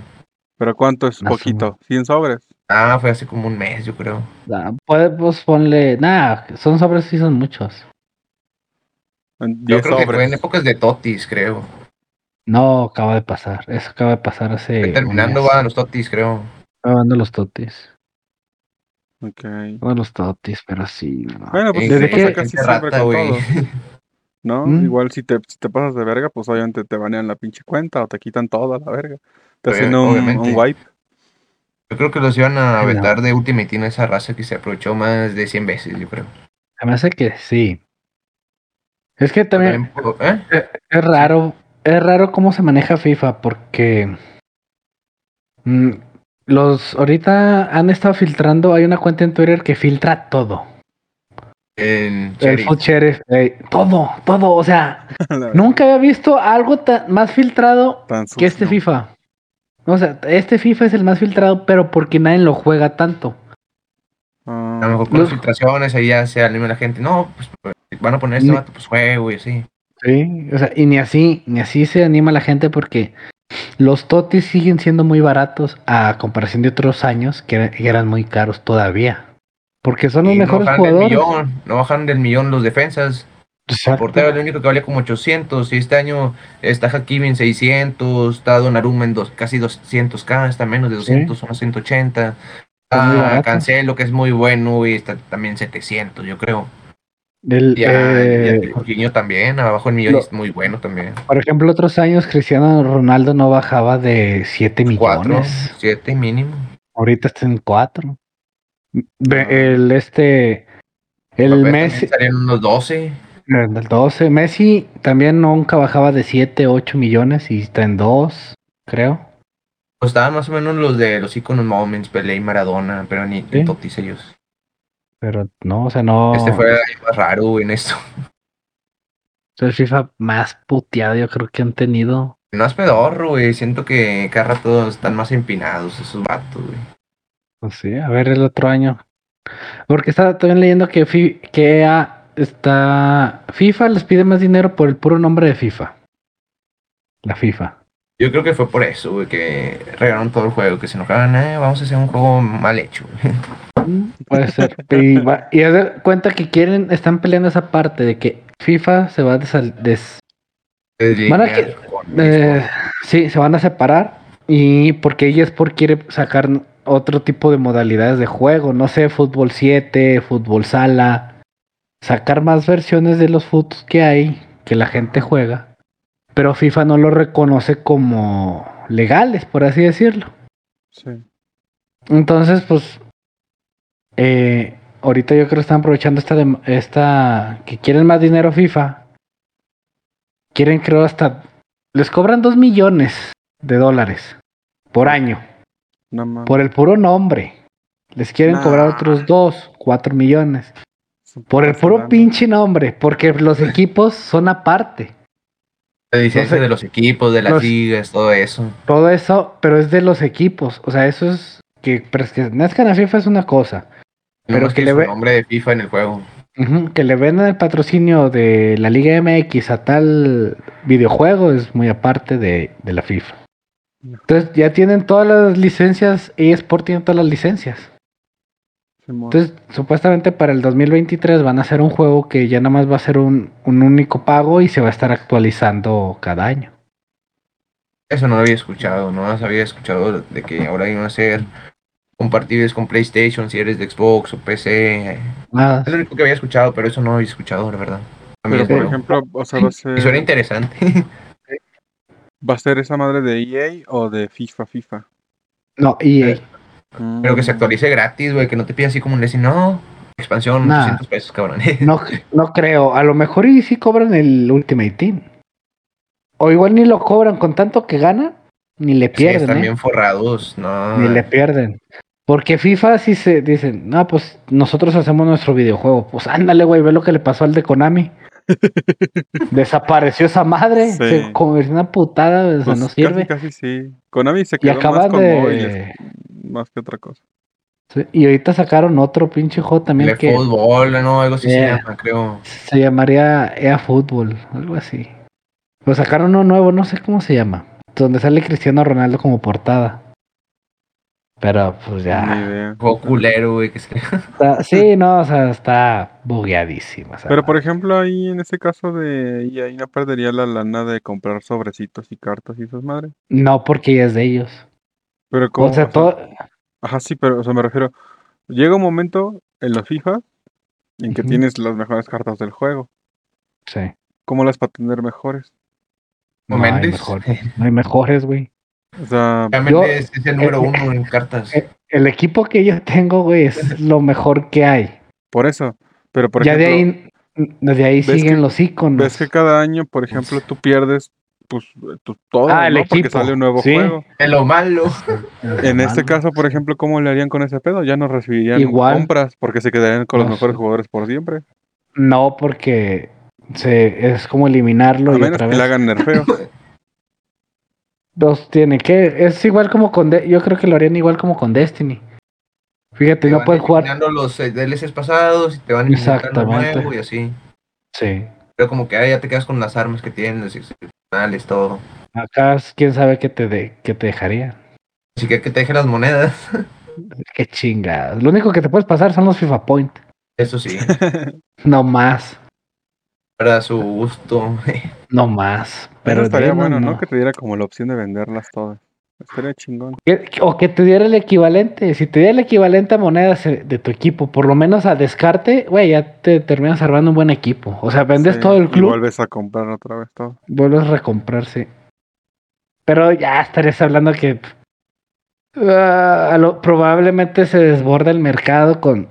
¿Pero cuánto es? Poquito. ¿100 sobres? Ah, fue hace como un mes, yo creo. Ah, puede- pues ponle. Nah, son sobres, sí son muchos. Yo 10 creo que fue en épocas de Totis, creo. No, acaba de pasar. Eso acaba de pasar hace. Fue terminando, un mes. va, los Totis, creo. Acabando los totis. Ok. Acabando los totis, pero sí. no. Bueno, pues desde eso pasa que- casi siempre rata, con todo. ¿No? Mm. Igual si te, si te pasas de verga, pues obviamente te banean la pinche cuenta o te quitan toda la verga. Te Obvia- hacen un, wipe. Yo creo que los iban a no. vetar de Ultimate Team esa raza que se aprovechó más de 100 veces, yo creo. Se me hace que sí. Es que también ¿eh? eh, es raro. Es raro cómo se maneja FIFA porque. mm, los ahorita han estado filtrando. Hay una cuenta en Twitter que filtra todo. En El Sheriff. Sheriff, todo, todo, o sea, nunca había visto algo tan- más filtrado tan que este. FIFA. O sea, este FIFA es el más filtrado, pero porque nadie lo juega tanto. Ah, A lo mejor con Los- las filtraciones ahí ya se anima la gente. No, pues van a poner este Ni- vato, pues juego y así. Sí, o sea, y ni así, ni así se anima la gente porque los totis siguen siendo muy baratos a comparación de otros años que eran muy caros todavía. Porque son los Y no mejores bajan del jugadores. millón, no bajan del millón los defensas. El Exacto. portero es el único que valía como 800 y este año está Hakimi en 600, está Donnarumma en dos, casi 200k, está menos de 200, unos 180. Está. Cancelo que es muy bueno y está también 700 yo creo. El, Ya, eh, ya Jorginho también, abajo el millón lo- es muy bueno también. por ejemplo, otros años Cristiano Ronaldo no bajaba de 7 4, millones. 7 mínimo. Ahorita está en 4. Ah. El este el Messi salían unos 12. el 12, Messi también nunca bajaba de 7, 8 millones y está en 2, creo. Pues estaban más o menos los de los iconos moments, Pelé y Maradona, pero ni, Sí. totis ellos. Pero no, o sea, no. Este fue el más raro en esto. Es el FIFA más puteado yo creo que han tenido. No es pedorro, güey. Siento que cada rato están más empinados esos vatos, güey. Pues sí, a ver el otro año. Porque estaba también leyendo que, Fi- que EA está. FIFA les pide más dinero por el puro nombre de FIFA. La FIFA. Yo creo que fue por eso, güey, que regalaron todo el juego, que se enojaban, eh, vamos a hacer un juego mal hecho. Mm, Puede ser. y, va- y de cuenta que quieren, están peleando esa parte de que FIFA se va a des- Van a que- eh, sí, se van a separar. Y porque eSport quiere sacar otro tipo de modalidades de juego. No sé, fútbol 7, fútbol sala. Sacar más versiones de los fútbol que hay, que la gente juega. Pero FIFA no lo reconoce como legales, por así decirlo. Sí. Entonces, pues, eh, ahorita yo creo que están aprovechando esta, esta, que quieren más dinero FIFA. Quieren, creo, hasta, les cobran dos millones de dólares por año, Por el puro nombre. Les quieren Nah. cobrar otros dos, cuatro millones. Su Por el puro pinche nombre, porque los equipos son aparte. La licencia no de los equipos, de las Los- ligas, todo eso. Todo eso, pero es de los equipos. O sea, eso es que pertenezcan a FIFA es una cosa. Pero Pero que que le ve- nombre de FIFA en el juego. Que le vendan el patrocinio de la Liga MX a tal videojuego es muy aparte de, de la FIFA. Entonces ya tienen todas las licencias, eSport tiene todas las licencias. Entonces supuestamente para el 2023 van a hacer un juego que ya nada más va a ser un, un único pago y se va a estar actualizando cada año. Eso no lo había escuchado, no había escuchado de que ahora iban a ser compatibles con PlayStation, si eres de Xbox o PC. Nada. Es lo único que había escuchado, pero eso no lo había escuchado, la verdad. A mí Pero por ejemplo, o sea, va a Y suena ser, interesante. va a ser esa madre de EA o de FIFA, FIFA. No, EA. Eh, Pero que se Mm. actualice gratis, güey, que no te pida así como un decir, no, expansión, Nah. 800 pesos, cabrón. No, no creo. A lo mejor y sí cobran el Ultimate Team. O igual ni lo cobran con tanto que ganan, ni le Sí, pierden. están ¿eh? bien forrados, no. Ni le pierden. Porque FIFA sí se dicen, no, pues nosotros hacemos nuestro videojuego. Pues ándale, güey, ve lo que le pasó al de Konami. Desapareció esa madre, Sí. se convirtió en una putada, o sea, Pues no casi, sirve. Casi, sí. Konami se Y quedó más acaban con de. móviles, más que otra cosa. Sí, Y ahorita sacaron otro pinche juego también Le que fútbol, no, algo así Yeah. se llama, creo. se llamaría EA Football, algo así. Lo sacaron uno nuevo, no sé cómo se llama. Donde sale Cristiano Ronaldo como portada. Pero pues ya. Juego culero, güey, que se... está- sí, no, o sea, está bugueadísimo. o sea, Pero por ejemplo, ahí en ese caso de EA no perdería la lana de comprar sobrecitos y cartas y esas madres. No, porque ya es de ellos. Pero como, O sea, todo. Ajá, sí, pero o sea, me refiero. Llega un momento en los FIFA en que tienes las mejores cartas del juego. Sí. ¿Cómo las para tener mejores? ¿No hay, mejores, no hay mejores, güey. O sea, Yo- es el número eh, uno en cartas. eh, El equipo que yo tengo, güey, es lo mejor que hay. por eso. Pero por ya ejemplo, de ahí, desde ahí ¿ves siguen que- los iconos. ves que cada año, por ejemplo, tú pierdes pues tu- todo, Ah, el ¿no? Porque equipo, sale un nuevo sí. juego. Es lo malo. En este caso, por ejemplo, ¿cómo le harían con ese pedo? Ya no recibirían Igual. compras porque se quedarían con los No mejores jugadores por siempre. No, porque se, es como eliminarlo A y menos otra que le hagan nerfeo. Dos tiene que. Es igual como con. De- yo creo que lo harían igual como con Destiny. Fíjate, Te no van puedes jugar. los DLCs pasados y te van Exactamente. nuevo y así. Sí. Pero como que ah, ya te quedas con las armas que tienes, y excepcionales, todo. Acá quién sabe qué te, de, qué te dejaría. Así que que te deje las monedas. Qué chingadas. Lo único que te puedes pasar son los FIFA Point. Eso sí, No más. Para su gusto. No más. Pero estaría bueno, ¿no? Que te diera como la opción de venderlas todas. Estaría chingón. O que te diera el equivalente. Si te diera el equivalente a monedas eh, de tu equipo, por lo menos a descarte, güey, ya te terminas armando un buen equipo. O sea, vendes Sí, todo el Y club, vuelves a comprar otra vez todo. vuelves a recomprarse. Pero ya estarías hablando que ah, a lo- probablemente se desborda el mercado con,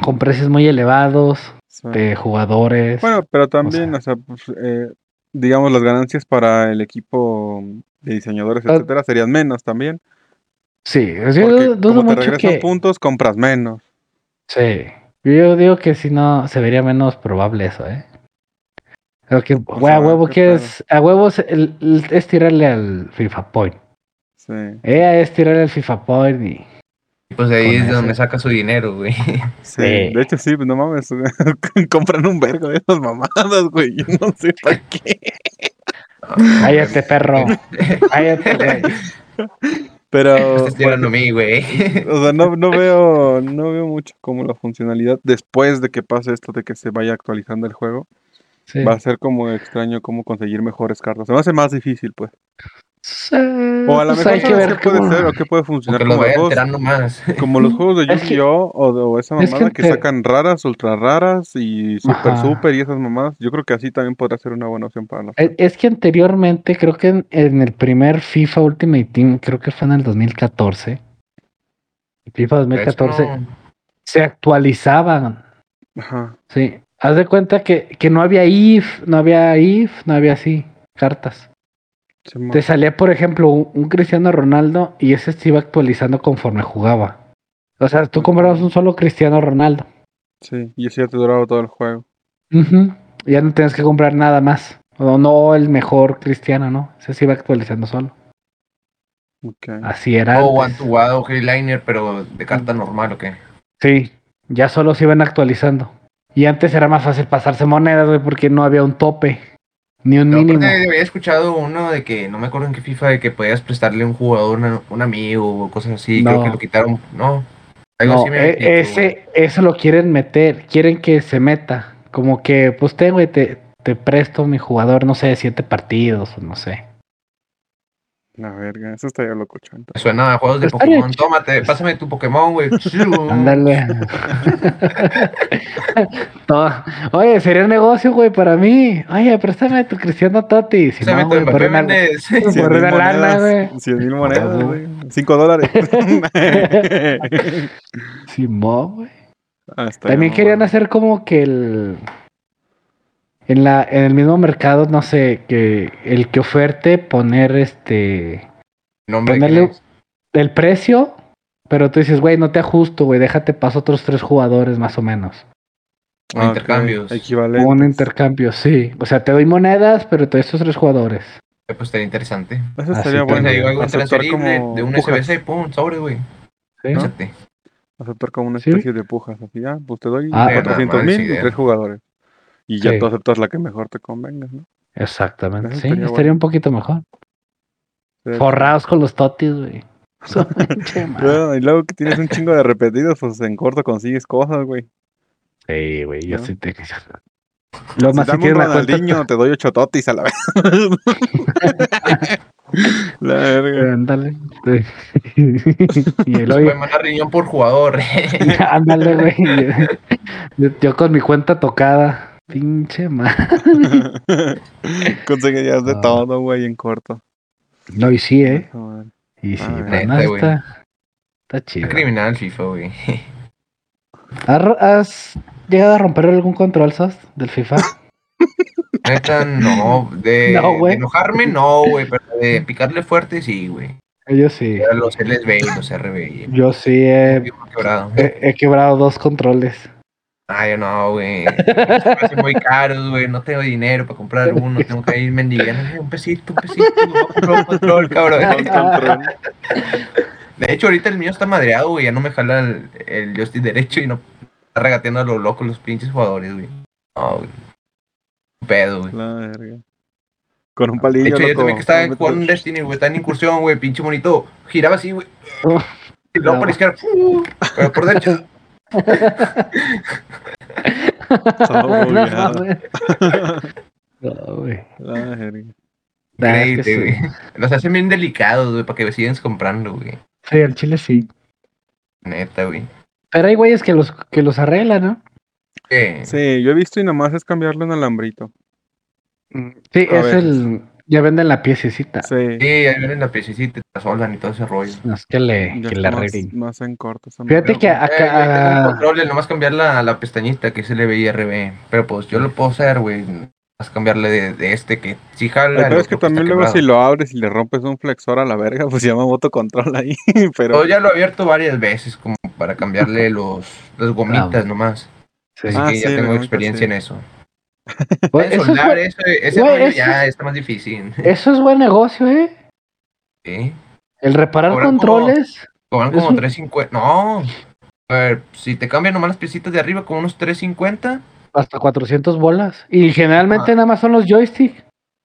con precios muy elevados Sí. de jugadores. Bueno, pero también, sea- o sea, pues, eh, digamos, las ganancias para el equipo de diseñadores, Ah. etcétera, serían menos también. sí, yo dudo como te mucho regresan que... puntos, compras menos. Sí. Yo digo que si no, se vería menos probable eso, ¿eh? Pero que, a huevo qué que es, a huevo es, el- el- es tirarle al FIFA Point. Sí. Ella es tirarle al FIFA Point y... Pues ahí es eso. donde saca su dinero, güey. Sí, Sí. de hecho sí, no mames, compran un vergo de esas mamadas, güey, yo no sé para qué. Cállate, perro. Cállate, güey. Pero, Estás tirando a mí, güey. o sea, no, no veo, no veo mucho como la funcionalidad después de que pase esto de que se vaya actualizando el juego. Sí. Va a ser como extraño cómo conseguir mejores cartas. Se me hace más difícil, pues. O a lo pues mejor hay que ¿sabes ver qué puede ser o qué puede funcionar como los juegos, más. como los juegos de Es que- Yu-Gi-Oh! o, de- o esa es que mamada que, te- sacan raras, ultra raras y super Ajá. super y esas mamadas. Yo creo que así también podrá ser una buena opción para los Es, es que anteriormente, creo que en, en el primer FIFA Ultimate Team, creo que fue en el 2014. FIFA Eso 2014 no- se actualizaban. Ajá. Sí. Haz de cuenta que, que no había if, no había if, no había así, cartas. Te salía, por ejemplo, un, un Cristiano Ronaldo y ese se iba actualizando conforme jugaba. O sea, tú comprabas un solo Cristiano Ronaldo. Sí, y eso ya te duraba todo el juego. Ujú. Ya no tienes que comprar nada más. O no el mejor Cristiano, ¿no? Ese se iba actualizando solo. Ok. Así era. O antes. Antuado o Liner, pero de carta normal, ¿o qué? Sí, ya solo se iban actualizando. Y antes era más fácil pasarse monedas, güey, porque no había un tope. Ni un No, mínimo. había escuchado uno de que, no me acuerdo en qué FIFA, de que podías prestarle un jugador, una- un amigo o cosas así. Creo No. que lo quitaron. No. Algo No, así me e- ese, eso lo quieren meter, quieren que se meta. Como que, pues te, güey, te, te presto mi jugador, no sé, siete partidos, o no sé. La verga, eso estaría locochón. Me Suena a juegos de Pokémon. Tómate, pásame tu Pokémon, güey. Ándale. No, Oye, sería un negocio, güey, para mí. Oye, préstame tu Cristiano Toti. Si no, güey, por una- Méndez. por una lana, güey. 100 mil monedas, güey. 5 dólares. Simón, güey. Ah, También querían hacer como que el. En, la, en el mismo mercado, no sé, que el que oferte poner este. Nombre, Ponerle- el precio, pero tú dices, güey, no te ajusto, güey, déjate paso otros tres jugadores más o menos. Ah, intercambios. Equivalente. Un intercambio, sí. O sea, te doy monedas, pero te doy estos tres jugadores. Eh, Pues estaría interesante. Eso Así estaría también. bueno. Entonces, digo, algo aceptar intransferible como de un pujas. SBC, pum, sobre, güey. ¿sí? Échate. Aceptar como una Sí. especie de pujas. Así, ya, pues te doy Ah, 400 nada más, mil y tres jugadores. Y ya Sí. tú aceptas la que mejor te convenga, ¿no? Exactamente. Eso Sí, estaría estaría bueno. un poquito mejor. Sí. Forrados con los totis, güey. Bueno, y luego que tienes un chingo de repetidos, pues en corto consigues cosas, güey. Sí, güey, yo ¿No? sí te. Lo Si más si tienes la cuenta. Te doy ocho totis a la vez. la verga. Ándale. Sí. y el hoy. riñón por jugador. Ándale, güey. Yo, yo con mi cuenta tocada. Pinche madre. Conseguirías de todo, güey, en corto. No, y sí, ¿eh? Y sí, Ah, pero güey. está, está chido. criminal FIFA, güey. ¿Has, llegado a romper algún control, Sos, del FIFA? Neta, no. De, No, güey. de enojarme, no, güey. Pero de picarle fuerte, sí, güey. Yo sí. Los LSB y los RB. Yo sí he, Quebrado. he- he quebrado dos controles. Ay, no, güey. Muy caros, güey. No tengo dinero para comprar uno. Tengo que ir mendigando. Un pesito, un pesito. un control, cabrón. Control. De hecho, ahorita el mío está madreado, güey. Ya no me jala el, el joystick derecho y no está regateando a lo loco los pinches jugadores, güey. No, güey. Un pedo, güey. La verga. Con un De palillo. hecho, yo también que estaba no jugando un Destiny, güey. Estaba en incursión, güey. Pinche monito. Giraba así, güey. Y luego por la izquierda. por derecho. Todo no bugueado. No, güey. La verga. Sí. Los hacen bien delicados, güey, para que sigan comprando, güey. Sí, el chile sí. Neta, güey. Pero hay güeyes que los, que los arreglan, ¿no? ¿Qué? Sí, yo he visto y nomás es cambiarle un alambrito. Sí, A es ver. el. Ya venden la piececita. Sí. Sí, ahí vienen la piececita, te la soldan y todo ese rollo. No, es que le, Ya que le más, en corto. Fíjate que Eh, acá. control, es nomás cambiar la, la pestañita que es LBIRB. Pero pues yo lo puedo hacer, güey. Más cambiarle de, de este que sí jala. Peor es que también luego si lo abres y le rompes un flexor a la verga, pues se llama motocontrol ahí. Pero Yo ya lo he abierto varias veces como para cambiarle los, las gomitas nomás. Sí. Así Ah, que ya tengo experiencia en eso. En eso, es buen, eso, ese güey, rollo eso ya es- está más difícil. eso es buen negocio, ¿eh? Sí. El reparar Cobran como- controles. Cobran Es como un- 3.50. No. A ver, si te cambian nomás las piecitas de arriba, como unos 3.50. Hasta 400 bolas. Y generalmente Ah. nada más son los joysticks.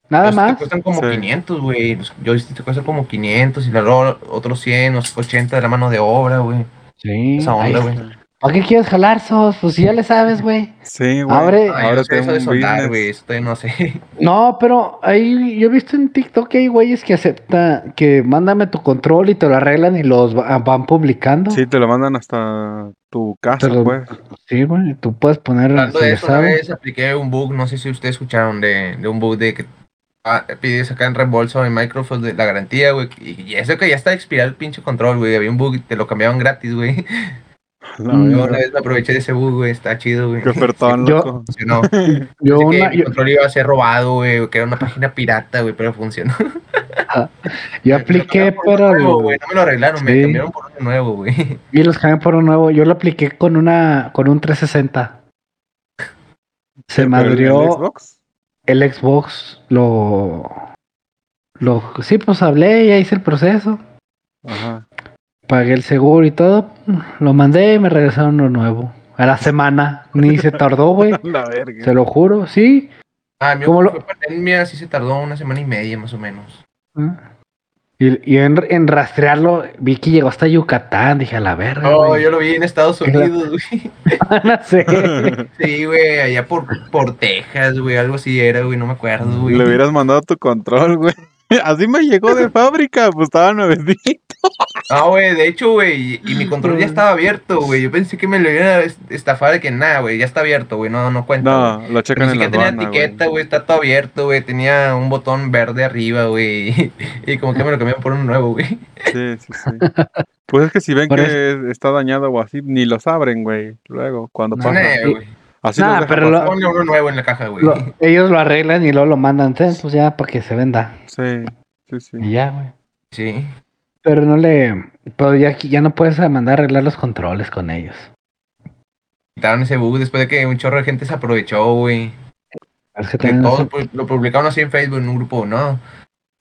Nada Los más. Te cuestan como Sí. 500, güey. Los joysticks te cuestan como 500 y luego otros 100, los 80 de la mano de obra, güey. Sí. Esa onda, güey. ¿Para qué quieres jalar, sos? Pues si ya le sabes, güey. sí, güey. Abre- Ay, Ahora no sé eso de business. güey. Eso todavía no sé. No, pero ahí yo he visto en TikTok que hay güeyes que aceptan, que mándame tu control y te lo arreglan y los va- van publicando. Sí, te lo mandan hasta tu casa, Te lo- pues. Sí, güey. Tú puedes poner. Hablando si de eso, una vez apliqué un bug, no sé si ustedes escucharon de, de un bug de que ah, pides acá en reembolso en Microsoft de la garantía, güey. Y, y eso que ya está expirado el pinche control, güey. Había un bug y te lo cambiaban gratis, güey. La Mm. Yo una vez me aproveché de ese bug, güey. Está chido, güey. Qué ofertón, Yo- loco. Funcionó. Yo, Pensé que una, mi yo, control iba a ser robado, güey, que era una página pirata, güey, pero funcionó. yo Me lo apliqué, cambiaron uno pero. nuevo, güey, no me lo arreglaron, me cambiaron por uno nuevo, güey. Y los cambié por un nuevo. Yo lo apliqué con una con un 360. Se madrió el Xbox. el Xbox. Lo. Lo. Sí, pues hablé, ya hice el proceso. Ajá. Pagué el seguro y todo. Lo mandé y me regresaron uno nuevo. A la semana. Ni se tardó, güey. La verga. Se lo juro, sí. Ah, mi ¿Cómo lo- fue pandemia, sí se tardó una semana y media, más o menos. Y, y en, en rastrearlo vi que llegó hasta Yucatán. Dije, a la verga. No, yo lo vi en Estados. Unidos, güey. no sé. Sí, güey, allá por, por Texas, güey, algo así era, güey, no me acuerdo, güey. Le hubieras mandado tu control, güey. Así me llegó de fábrica, pues estaba nuevecito. No, güey, de hecho, güey, y, mi control ya estaba abierto, güey. Yo pensé que me lo iban a est- estafar de que nada, güey, ya está abierto, güey, no, no cuenta. No, lo checan Pero en sí la que tenía aduana, etiqueta, güey. está todo abierto, güey. Tenía un botón verde arriba, güey. Y como que me lo cambiaron por uno nuevo, güey. Sí, sí, sí. Pues es que si ven Por que está dañado o así, ni los abren, güey. Luego, cuando No, pasa. Así Nah, los pero lo-. Pone uno nuevo en la caja, güey. Lo- ellos lo arreglan y luego lo mandan. Entonces, pues ya para que se venda. Sí, sí, sí. Y ya, güey. Sí. Pero no le. Pero ya, ya no puedes mandar a arreglar los controles con ellos. Quitaron ese bug después de que un chorro de gente se aprovechó, güey. Es que también todos eso- pu- lo publicaron así en Facebook, en un grupo, ¿no?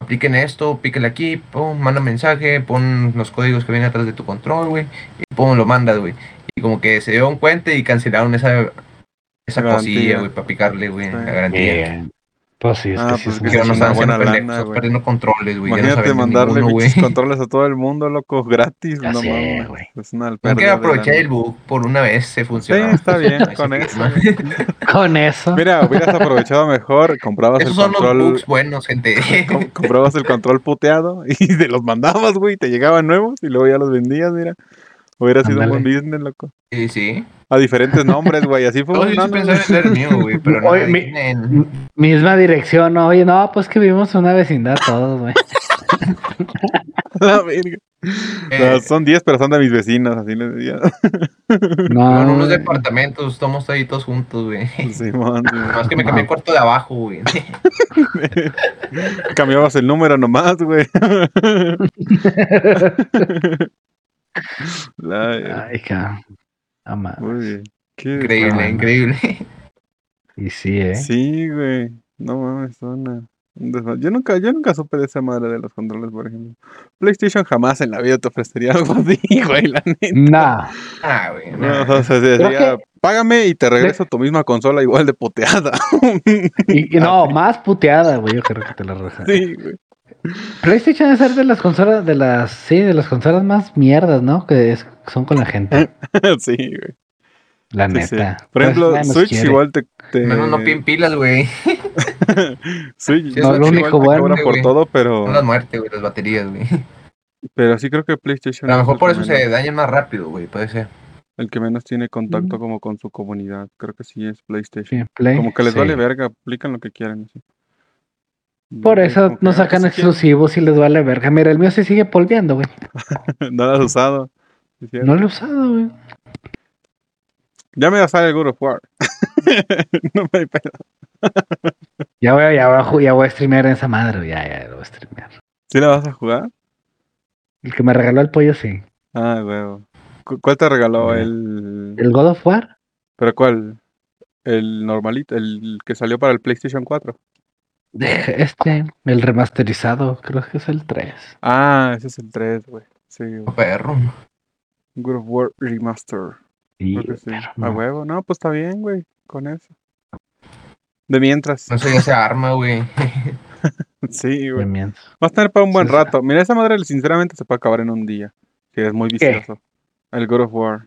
Apliquen esto, píquele aquí, pum, manda mensaje, pon los códigos que vienen atrás de tu control, güey, y pum, lo mandas, güey. Y como que se dieron cuenta y cancelaron esa, esa Garantía. cosilla, güey, para picarle, güey, Sí. la garantía. Bien. Pues sí, es Ah, que sí pues es que Que no estaban buena lana, perdiendo controles, güey. no Imagínate saben de mandarle ninguno, controles a todo el mundo, loco, gratis. Ya no sé, mames. güey. Es una Tengo que aprovechar el bug por una vez, se Sí, funcionó. está bien con eso. Con eso. Mira, hubieras aprovechado mejor, comprabas Esos el son los control, bugs buenos, gente. com- comprabas el control puteado y te los mandabas, güey, te llegaban nuevos y luego ya los vendías, mira. Hubiera sido un buen business, loco. Sí, sí. A diferentes nombres, güey, así fue. Sí no, no, pensaba en ser el mío, güey, pero no. Oye, mi- en- Misma dirección, ¿no? Oye, no, pues que vivimos en una vecindad todos, güey. la verga. eh, No, son 10, pero son de mis vecinos, así les decía. No. en unos departamentos, estamos ahí todos juntos, güey. Simón, Simón. Más que me cambié el cuarto de abajo, güey. Cambiabas el número nomás, güey. La. Ay, cabrón. Muy bien. Qué Increíble, increíble. Y sí, ¿eh? Sí, güey. No mames, una- Yo nunca, yo nunca supe de esa madre de los controles, por ejemplo. PlayStation jamás en la vida te ofrecería algo así, güey, la neta. Nah. Ah, güey. No, o sea, decía, págame y te regreso tu misma consola igual de. Y, y no, más puteada, güey. Yo creo que te la roja. sí, güey. PlayStation es ser de las consolas, de las, sí, de las consolas más mierdas, ¿no? Que es- son con la gente. sí, güey. La Sí, sí. neta. Por Pues ejemplo, Switch quiere. igual te. te... Menos no piden pilas, güey. Switch No, lo único te bueno, por todo, pero. Son las muertes, güey, las baterías, güey. Pero sí creo que PlayStation. A lo mejor por eso menos- se dañan más rápido, güey, puede ser. El que menos tiene contacto Mm. como con su comunidad. Creo que sí es PlayStation. Sí, Play, Como que les sí. vale verga, aplican lo que quieren. así. Por Es eso no sacan si exclusivos y les vale verga. Mira, el mío se sigue polveando, güey. No lo has usado. No lo he usado, güey. Ya me va a salir el God of War. no me hay pedo. Ya voy, ya voy, a, ya voy a streamear en esa madre, güey. Ya, ya lo voy a streamear. ¿Sí la vas a jugar? El que me regaló el pollo, sí. Ah, huevo. ¿Cu- ¿Cuál te regaló? ¿El God of War? ¿Pero cuál? El normalito, el que salió para el PlayStation 4. De este, el remasterizado, creo que es el 3. Ah, ese es el 3, güey. Sí, güey. Perro. God of War Remaster. Y, Creo que sí. pero A huevo. No, pues está bien, güey. Con eso. De mientras. No sé se arma, güey. Sí, de güey. mientras. Va a estar para un buen Sí, sí. rato. Mira, esa madre sinceramente se puede acabar en un día. Si eres muy vicioso. El God of War.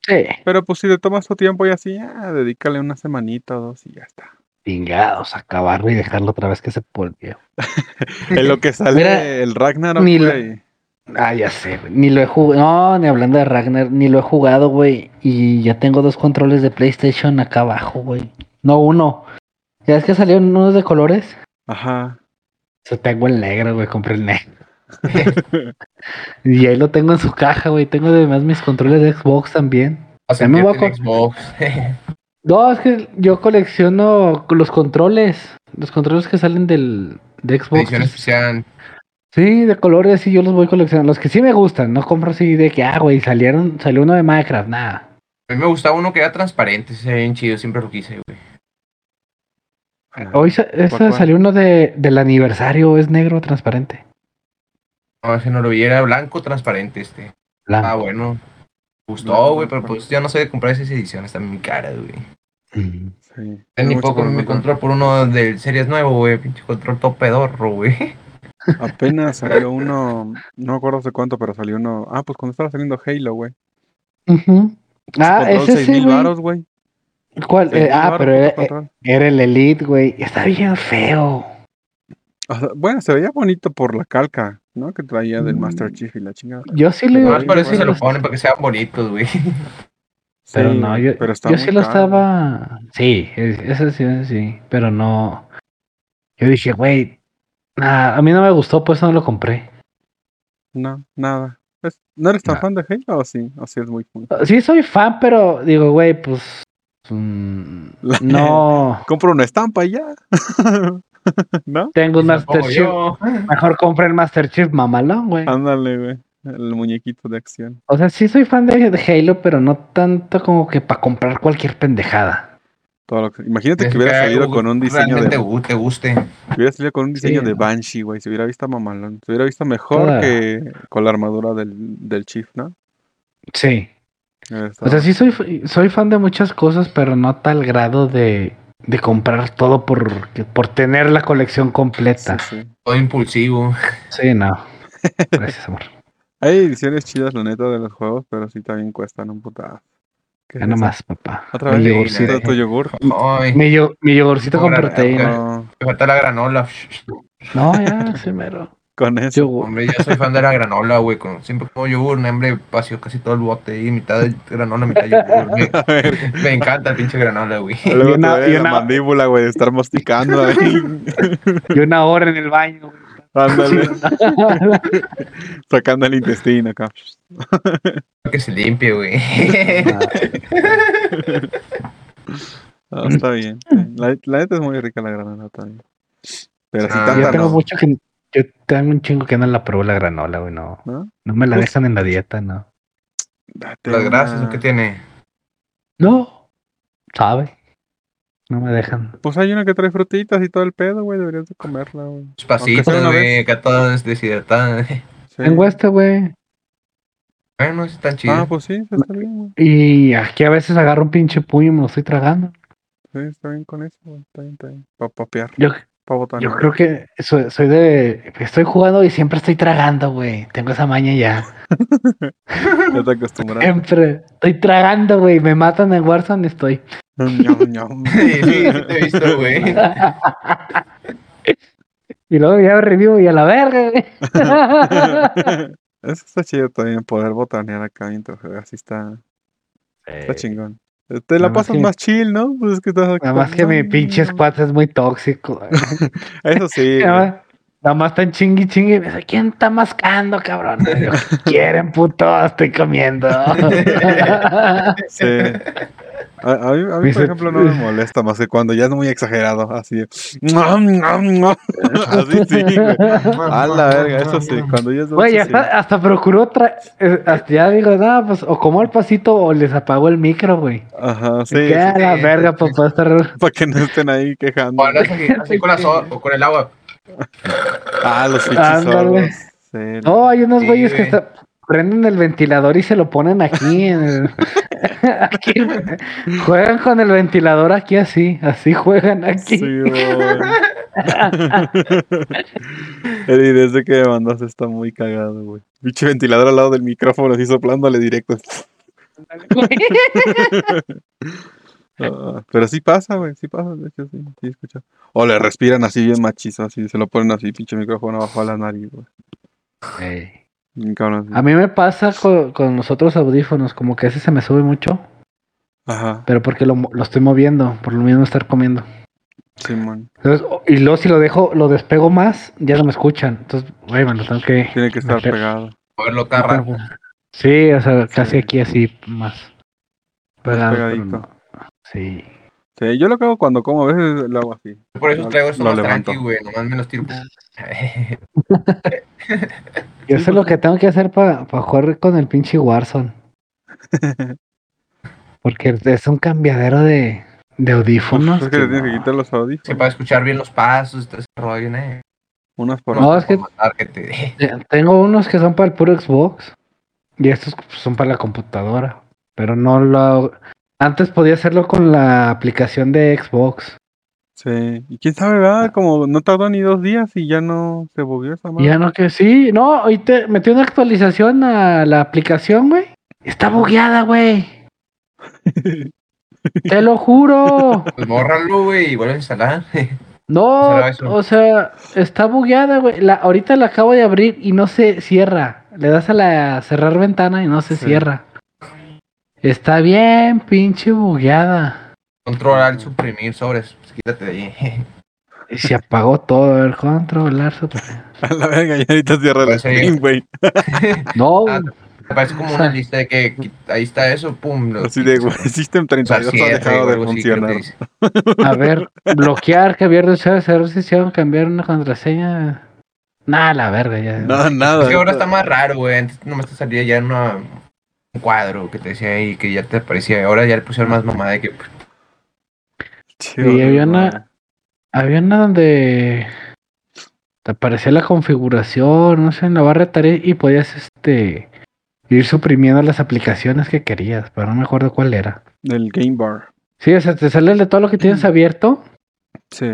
Sí, Pero pues si te tomas tu tiempo y así, ya, dedícale una semanita o dos y ya está. Chingados, acabarlo y dejarlo otra vez que se polvió. En lo que sale Mira, el Ragnarok, ni güey. Ah, ya sé, güey. Ni lo he jugado. No, ni hablando de Ragnar, ni lo he jugado, güey. Y ya tengo dos controles de PlayStation acá abajo, güey. No uno. ¿Ya es que salieron unos de colores? Ajá. Yo tengo el negro, güey. Compré el negro. y ahí lo tengo en su caja, güey. Tengo además mis controles de Xbox también. O sea, Ya me voy a Xbox. No, es que yo colecciono los controles. Los controles que salen del de Xbox. Edición especial. Sí, de colores, sí, yo los voy coleccionando. Los que sí me gustan, no compro así de que, ah, güey, salieron, salió uno de Minecraft, nada. A mí me gustaba uno que era transparente, ese se ve bien chido, siempre lo quise, güey. Hoy sa- esa salió uno de, del aniversario, es negro transparente. No, ese no lo vi, era blanco transparente este. Blanco. Ah, bueno. Gustó, güey, pero pues yo no sé de comprar esas ediciones, están muy caras, güey. Sí. Ni poco me control por uno del series nuevo, güey. Pinche control todo pedorro, güey. Apenas salió uno, no me acuerdo hace cuánto, pero salió uno. Ah, pues cuando estaba saliendo Halo, güey. Ujú. Ah, Control ese 6 sí, güey. ¿Cuál? Eh, ah, pero era, control. era el Elite, güey. Está bien feo. O sea, bueno, se veía bonito por la calca, ¿no? Que traía del Mm. Master Chief y la chingada. Yo sí lo Pero iba Más ahí, por eso se lo ponen para que sean bonitos, güey. Pero Sí, no, yo, pero yo sí lo caro. estaba. Sí, es- ese sí, ese sí. Pero no. Yo dije, güey. nah, a mí no me gustó, pues no lo compré. No, nada. ¿No eres tan No. fan de Halo o sí? O sí es muy fan. Sí, soy fan, pero digo, güey, pues. mm, La- no. Compro una estampa y ya. ¿No? Tengo un Master Chief. Mejor compré el Master Chief mamalón, güey. Ándale, güey. El muñequito de acción. O sea, sí soy fan de, de Halo, pero no tanto como que para comprar cualquier pendejada. Todo lo que- Imagínate Es que hubiera que salido algo con un diseño de. te gu- te guste. hubiera salido con un diseño Sí, de. Banshee, güey. Se hubiera visto mamalón. Se hubiera visto mejor Toda- que con la armadura del, del Chief, ¿no? Sí. O sea, sí soy, soy fan de muchas cosas, pero no a tal grado de, de comprar todo por, por tener la colección completa. sí. Todo impulsivo. Sí, no. Gracias, amor. Hay ediciones chidas, la neta, de los juegos, pero sí también cuestan un putazo. ¿Qué Ya es nomás, papá. Otra Mi vez, yogurcito. ¿Tu, tu yogur? Ay, Mi, yo- mi yogurcito con proteína. Me falta la granola. No, ya, sí, mero. Con eso. Yogur. Hombre, yo soy fan de la granola, güey. con- Siempre como yogur, hombre, paseo casi todo el bote y mitad de granola, mitad yogur. Me, encanta el pinche granola, güey. luego Y una- te duele y la una- mandíbula, güey, de estar masticando ahí. Y una hora en el baño. güey. Ándale, sacando el intestino acá. Que se limpie, güey. Ah, está bien. La, la neta es muy rica la granada también. Pero si Ah, tanta yo tengo no, mucho que. Yo tengo un chingo que no la pruebo la granola, güey. No, ¿no? no me la Pues- dejan en la dieta, no. Date Las grasas, una- ¿o ¿qué tiene? No. ¿Sabe? No me dejan. Pues hay una que trae frutitas y todo el pedo, güey. Deberías de comerla, güey. Una güey, acá todas deshidratadas. Sí. Tengo este, güey. Bueno, están chidos. Ah, pues sí, está bien, güey. Y aquí a veces agarro un pinche puño y me lo estoy tragando. Sí, está bien con eso, güey. Está bien, está bien. Para papear, Yo, para yo creo que soy, soy de. Estoy jugando y siempre estoy tragando, güey. Tengo esa maña ya. Ya te acostumbraste. Siempre. Estoy tragando, güey. Me matan en Warzone y estoy. Sí, sí, sí te he visto, güey. y luego ya revivo y a la verga, güey. Eso está chido también, poder botanear acá mientras juegas, así está, está chingón. Te la pasas más chill, ¿no? Pues es que estás Nada más que mi pinche squad es muy tóxico. Eso sí. Nada más- están chingui chingui. ¿Quién está mascando, cabrón? Y yo, ¿Qué quieren, puto? Estoy comiendo. Sí. A, a mí, a mí, por ejemplo, no me molesta más que cuando ya es muy exagerado, así. Así sí, güey. A la verga, eso sí, cuando ya es Güey, mucho, hasta, sí. hasta procuró tra- eh, hasta ya digo, no, pues o como el pasito o les apagó el micro, güey. Ajá, sí. que a la sí, verga, sí. papá, estar Para que no estén ahí quejando. O andas así, así con la so- o con el agua. Ah, los. Sí. No, hay unos Sí, güeyes que güey. Prenden el ventilador y se lo ponen aquí en el- aquí, juegan con el ventilador aquí así, así juegan aquí. Sí, güey. Eddie, desde que me mandaste está muy cagado, güey. Pinche ventilador al lado del micrófono, así soplándole directo. Ah, pero sí pasa, güey, sí pasa, de hecho, sí, sí escucha. O le respiran así bien machizo, así, se lo ponen así, pinche micrófono abajo a la nariz, güey. Ey. Cabrón. A mí me pasa con, con los otros audífonos, como que ese se me sube mucho, Ajá, pero porque lo, estoy moviendo, por lo mismo estar comiendo. Simón. Entonces, o- y luego si lo dejo, lo despego más, ya no me escuchan. Entonces, güey, lo tengo que... Tiene que estar meter. pegado. Moverlo cada rato. Sí, o sea, casi Sí. aquí así más. Pegado, pegadito. no. Sí. Sí, yo lo que hago cuando como, a veces lo hago así. Por eso traigo esto lo más levanto. tranqui, güey. Nomás me los tiro. Yo Sí, sé lo que tengo que hacer para jugar con el pinche Warzone. Porque es un cambiadero de, de audífonos. es que que le tienes que no. quitar los Sí, audífonos. para escuchar bien los pasos, rollo, ¿no? Unas por No, es que- te- Eh, Tengo unos que son para el puro Xbox. Y estos son para la computadora. Pero no lo hago- Antes podía hacerlo con la aplicación de Xbox. Sí. Y quién sabe, ¿verdad? Como no tardó ni dos días y ya no se bugueó esa madre. Ya no que sí. No, hoy te metí una actualización a la aplicación, güey. Está bugueada, güey. Te lo juro. Pues bórralo, güey, y vuelve a instalar. No, o sea, está bugueada, güey. La, ahorita la acabo de abrir y no se cierra. Le das a la cerrar ventana y no se Sí. cierra. Está bien, pinche bugueada. Control al suprimir sobres. Pues quítate de ahí. Y se apagó todo, el controlar super. A la verga, ya ahorita cierra el stream, güey. No, Ah, Aparece como una lista de que ahí está eso, pum. Así de, güey, System o sea, 32 ha dejado de que funcionar. a ver, bloquear, cambiar de usuario, saber si hicieron cambiar una contraseña. Nah, la verga, ya. No, nada. Es que ahora está más raro, güey. Antes nomás te salía ya en una, un cuadro que te decía ahí que ya te aparecía. Ahora ya le pusieron más mamada de que pues, Chido, Sí, había una- Había una donde te aparecía la configuración, no sé, en la barra de tareas y podías este ir suprimiendo las aplicaciones que querías, pero no me acuerdo cuál era. Del Game Bar. Sí, o sea, te sale el de todo lo que tienes abierto Sí.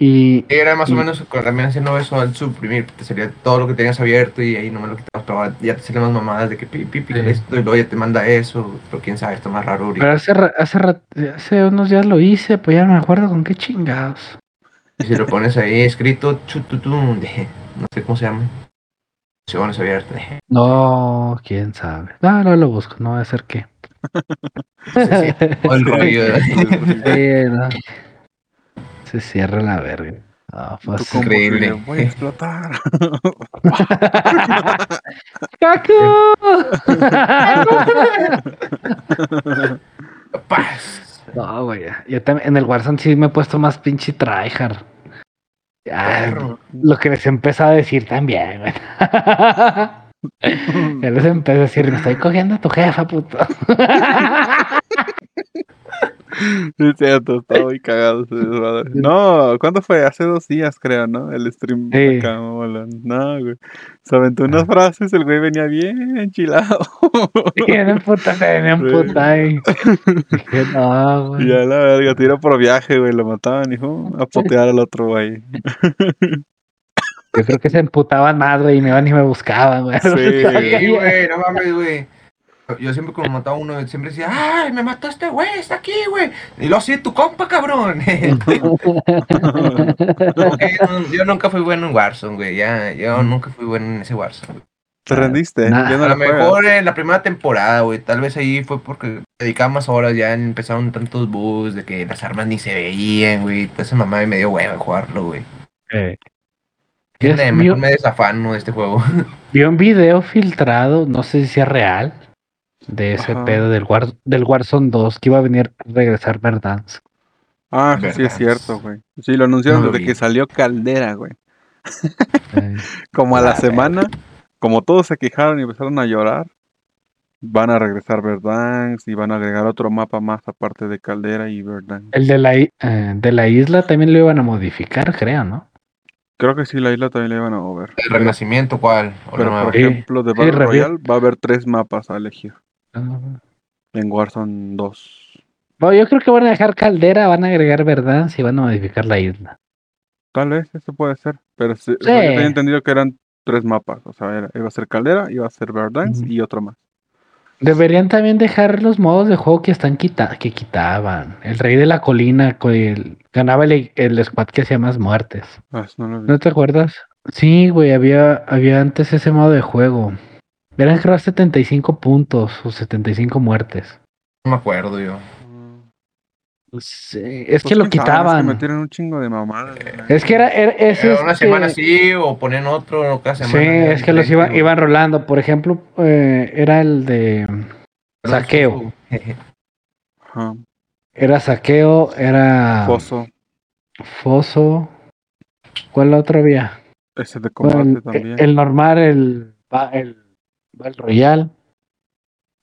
Y era más o menos con- también haciendo eso al suprimir. Te salía todo lo que tenías abierto y ahí no me lo quitabas. Pero ahora ya te salen más mamadas de que pi, pi, pi, Sí. esto y luego ya te manda eso. Pero quién sabe, está más raro ahorita. pero hace, hace, hace unos días lo hice, pues ya no me acuerdo con qué chingados. Y si lo pones ahí escrito, chututun, de- no sé cómo se llama. Opciones abiertas. de- No, quién sabe. No, no lo busco, no va a ser que. Sí, sí. Todo el rollo. Sí, no. Se cierra la verga. Ah, increíble. Voy a explotar. Paz. No, güey. Yo también en el Warzone sí me he puesto más pinche tryhard. Ya, lo que les empezó a decir también, güey. ya les empecé a decir, me estoy cogiendo a tu jefa, puto. Sí, es cierto, estaba muy cagado ese desmadre. No, ¿cuándo fue? Hace dos días, creo, ¿no? El stream Sí. acá. No, güey. Se aventó unas frases, el güey venía bien enchilado. Bien emputada, bien emputada. y- Dije, no, güey. Y a la verga, tiro por viaje, güey, lo mataban y ¡fum! a potear al otro güey. Yo creo que se emputaban más, güey, y me iban y me buscaban, güey. Sí. Sí, güey, no mames, güey. Yo siempre cuando mataba a uno, siempre decía, ¡ay, me mató este güey, está aquí, güey! Y lo sí, tu compa, cabrón. No- yo nunca fui bueno en Warzone, güey. Ya, yo nunca fui bueno en ese Warzone. güey. ¿Te rendiste? Nah. Ya no A la lo mejor en la primera temporada, güey. Tal vez ahí fue porque dedicaba más horas, ya empezaron tantos bugs de que las armas ni se veían, güey. Entonces mamá me dio hueva jugarlo, güey. Eh, Mejor mío. me desafano de este juego. Vi un video filtrado, no sé si es real, de ese Ajá. pedo del, War, del Warzone 2, que iba a venir a regresar Verdansk. Ah, sí, sí, es cierto, güey. Sí, lo anunciaron No lo desde vi. que salió Caldera, güey. Como a la La semana, como todos se quejaron y empezaron a llorar, van a regresar Verdansk y van a agregar otro mapa más aparte de Caldera y Verdansk. el de la, eh, de la isla también lo iban a modificar, creo, ¿no? Creo que sí, la isla también le iban a mover. ¿El renacimiento cuál? ¿O la Pero por Sí. ejemplo, de Sí, Battle revi- Royale va a haber tres mapas a elegir Ah. en Warzone 2. Bueno, yo creo que van a dejar Caldera, van a agregar Verdansk y van a modificar la isla. Tal vez, eso puede ser. Pero o sea, yo tenía entendido que eran tres mapas. O sea, era- iba a ser Caldera, iba a ser Verdansk Ujú. y otro más. Deberían también dejar los modos de juego que están quita que quitaban. El rey de la colina el- ganaba el, el squad que hacía más muertes. Ah, no lo vi. ¿No te acuerdas? Sí, güey, había, había antes ese modo de juego. Eran creo 75 puntos o 75 muertes. No me acuerdo yo. Mm. Sí, es Pues que lo quién sabe, es quitaban. metieron un chingo de mamadas. güey. Es que era, era- es Era una este- semana sí o ponen otro cada Sí, semana. ya es que los iban, rolando. Por ejemplo, eh, era el de saqueo. Era saqueo, era Foso, foso. ¿Cuál otro había? ese de Bueno, combate el, también. el normal, el Battle Royal.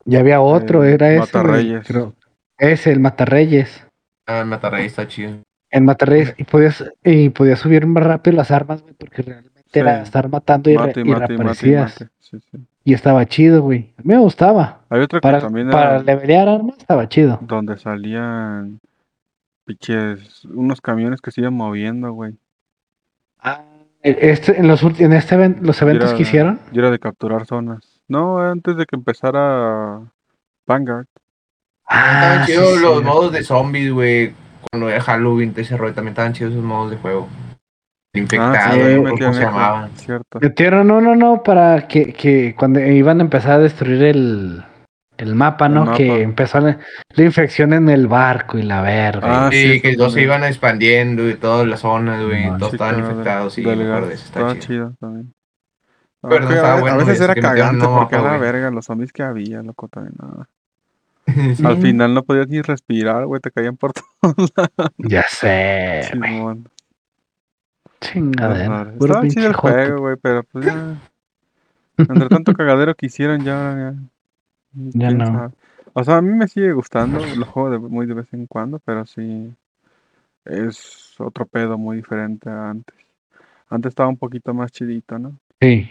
Y había otro, El era ese. Matarreyes. creo. Ese, el Matarreyes. Ah, el Matarrey está chido. El Matarreyes. Y podías, y podías subir más rápido las armas, güey, porque realmente era estar matando y, re- Mate, y mate, mate, y reaparecías. mate. Sí, sí. Y estaba chido, güey. A mí me gustaba. Hay que Para, también para levelear armas estaba chido. donde salían piches, unos camiones que se iban moviendo, güey. Este, en los, en este los eventos Era- que hicieron. Y era de capturar zonas. No, antes de que empezara Vanguard. Estaban Ah, sí, chidos los sí. modos de zombies, güey. Cuando era Halloween, todo ese rollo, también estaban chidos esos modos de juego. Infectados, Ah, sí, acuerdo metían ¿cómo se eso, llamaban? Cierto. Metieron, no, no, no, para que, que cuando iban a empezar a destruir el, el mapa, El ¿no? mapa. Que empezó la, la infección en el barco y la verga. Ah, Sí, sí, que todos se iban expandiendo y todas las zonas, güey. No, todos Sí, estaban claro, infectados, sí, me acuerdo gas. de eso, está chido también. Pero a, bueno a veces era cagante porque a mapa, la güey. verga los zombies que había, loco, también nada. Sí. Al final no podías ni respirar, güey, te caían por todos lados. Ya sé, güey. Chingadera. Estaba chido el juego, güey, pero pues ya. Entre tanto cagadero que hicieron, ya ya. No. sabe. O sea, a mí me sigue gustando, lo juego de, muy de vez en cuando, pero sí. Es otro pedo muy diferente a antes. Antes estaba un poquito más chidito, ¿no? Sí.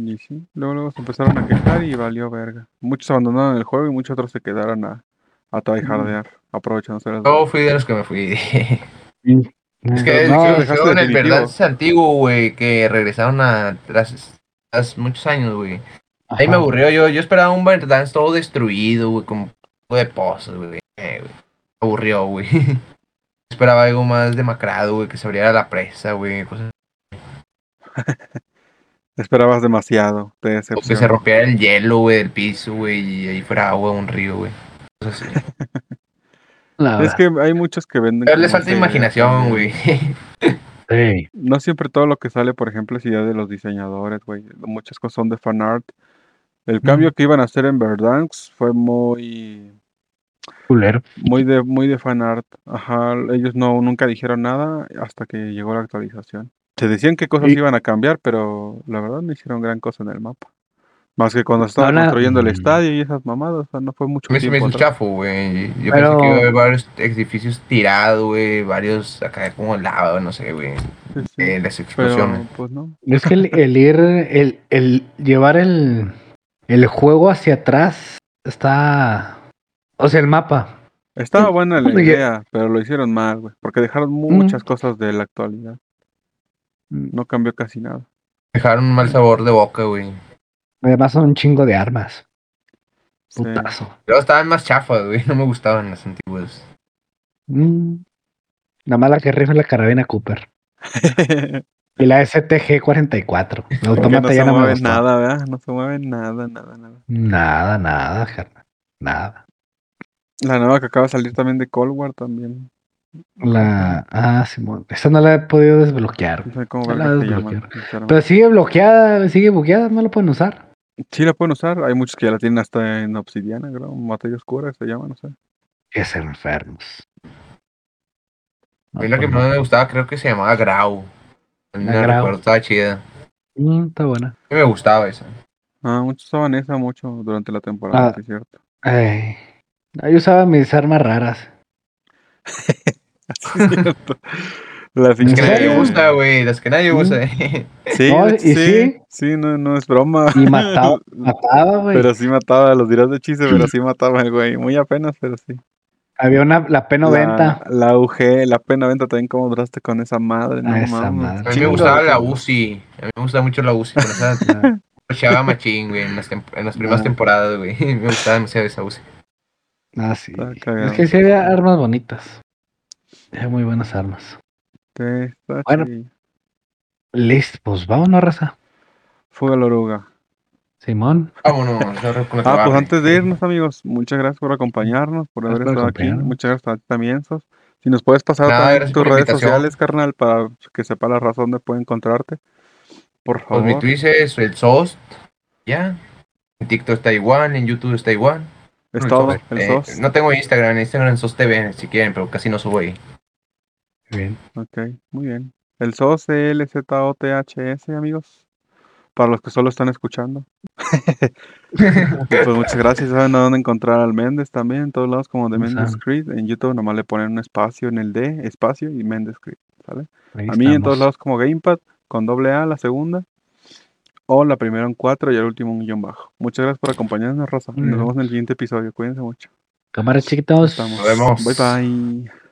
Y sí, luego, luego se empezaron a quejar y valió verga. Muchos abandonaron el juego y muchos otros se quedaron a, a tryhardear, aprovechándose las Yo fui de los que me fui. Es que No, el juego en el verdad es antiguo, güey, que regresaron a tras, tras muchos años, güey. Ahí me aburrió, yo, yo esperaba un Verdansk todo destruido, güey, con un de pozos, güey. Eh, güey. Me aburrió, güey. esperaba algo más demacrado, güey, que se abriera la presa, güey, cosas Esperabas demasiado, te o que se rompiera el hielo, güey, del piso, güey, y ahí fuera agua, un río, güey. Es que hay muchos que venden. Pero les falta imaginación, güey. Sí. No siempre todo lo que sale, por ejemplo, es idea de los diseñadores, güey. Muchas cosas son de fanart. El cambio que iban a hacer en Verdansk fue muy, Culero. muy de, muy de fanart. Ajá, ellos no, nunca dijeron nada hasta que llegó la actualización. Se decían qué cosas Y- iban a cambiar, pero la verdad no hicieron gran cosa en el mapa. Más que cuando estaba Ahora- construyendo el Mm. estadio y esas mamadas, o sea, no fue mucho A mí se me tiempo. hizo atrás. chafo, güey. Yo Pero- pensé que iba a haber varios edificios tirados, güey. Varios acá como lava, no sé, güey. Sí, sí, De las Pero, explosiones. pues no. Es que el, el ir, el, el llevar el, el juego hacia atrás está. O sea, el mapa. Estaba buena la idea, pero lo hicieron mal, güey. Porque dejaron muchas cosas de la actualidad. No cambió casi nada. Dejaron un mal sabor de boca, güey. Además, son un chingo de armas. Sí. Putazo. Luego estaban más chafas, güey. No me gustaban las antiguas. Mm. La mala que rifa es la carabina Cooper. Y la STG-44. El Porque automata no se ya no me mueve nada, ¿verdad? No se mueve nada, nada, nada. Nada, nada. Nada. La nueva que acaba de salir también de Cold War también. La. Ah, Simón. Esa no la he podido desbloquear. No sé cómo verga la llaman, sinceramente. Pero sigue bloqueada, sigue bugueada, no la pueden usar. Sí la pueden usar. Hay muchos que ya la tienen hasta en obsidiana, creo. Materia oscura se llama, no sé. Ser enfermos. A mí la que más me gustaba creo que se llamaba Grau. No La me Grau. recuerdo, estaba chida. Mm, está buena. A mí me gustaba esa. Ah, muchos usaban esa mucho durante la temporada, Ah. sí es cierto. Ay. Ahí usaba mis armas raras. Sí es cierto. Las que ¿En nadie usa, güey. Las que nadie usa. Sí, No, y sí, sí. sí, no, no es broma. Y mataba, mataba, güey. Pero sí mataba, los dirás de chiste, pero sí mataba el güey. Muy apenas, pero sí. Había una, la P90. La, la UG, la P90 también, ¿cómo duraste con esa madre? No Ah, esa mames. madre. A mí me gustaba la. UCI. A mí me gustaba mucho la UCI. Con esa Echaba machín, güey, en las, tem- en las primeras Ah. temporadas, güey. Me gustaba demasiado esa UCI. Ah, sí. Es que sí había armas bonitas. Había muy buenas armas. Sí, está Bueno. Listo, pues vámonos, raza. Fuga la oruga. Simón. Vámonos. Ah, pues antes de irnos, amigos, muchas gracias por acompañarnos, por haber Gracias por estado aquí. Muchas gracias a ti también, Sos. Si nos puedes pasar Nada, también tus redes invitación. sociales, carnal, para que sepa la razón de puede encontrarte. Por Pues mi favor. Twitter es el SOS. Ya. En TikTok está igual, en YouTube está igual. Es El todo, el eh, SOS. No tengo Instagram, en Instagram SOS TV si quieren, pero casi no subo ahí. Bien. Ok, muy bien. El SOS LZOTHS, amigos. Para los que solo están escuchando. pues muchas gracias. Saben a dónde encontrar al Méndez también. En todos lados como de Méndez. Creed. En YouTube nomás le ponen un espacio en el D, espacio y Méndez Creed. ¿Sale? Ahí A mí en todos lados como Gamepad, con doble A la segunda. O la primera en cuatro y el último un guion bajo. Muchas gracias por acompañarnos, Rosa. Nos bien. vemos en el siguiente episodio. Cuídense mucho. Cámaras chiquitos. Estamos. Nos vemos. Bye bye.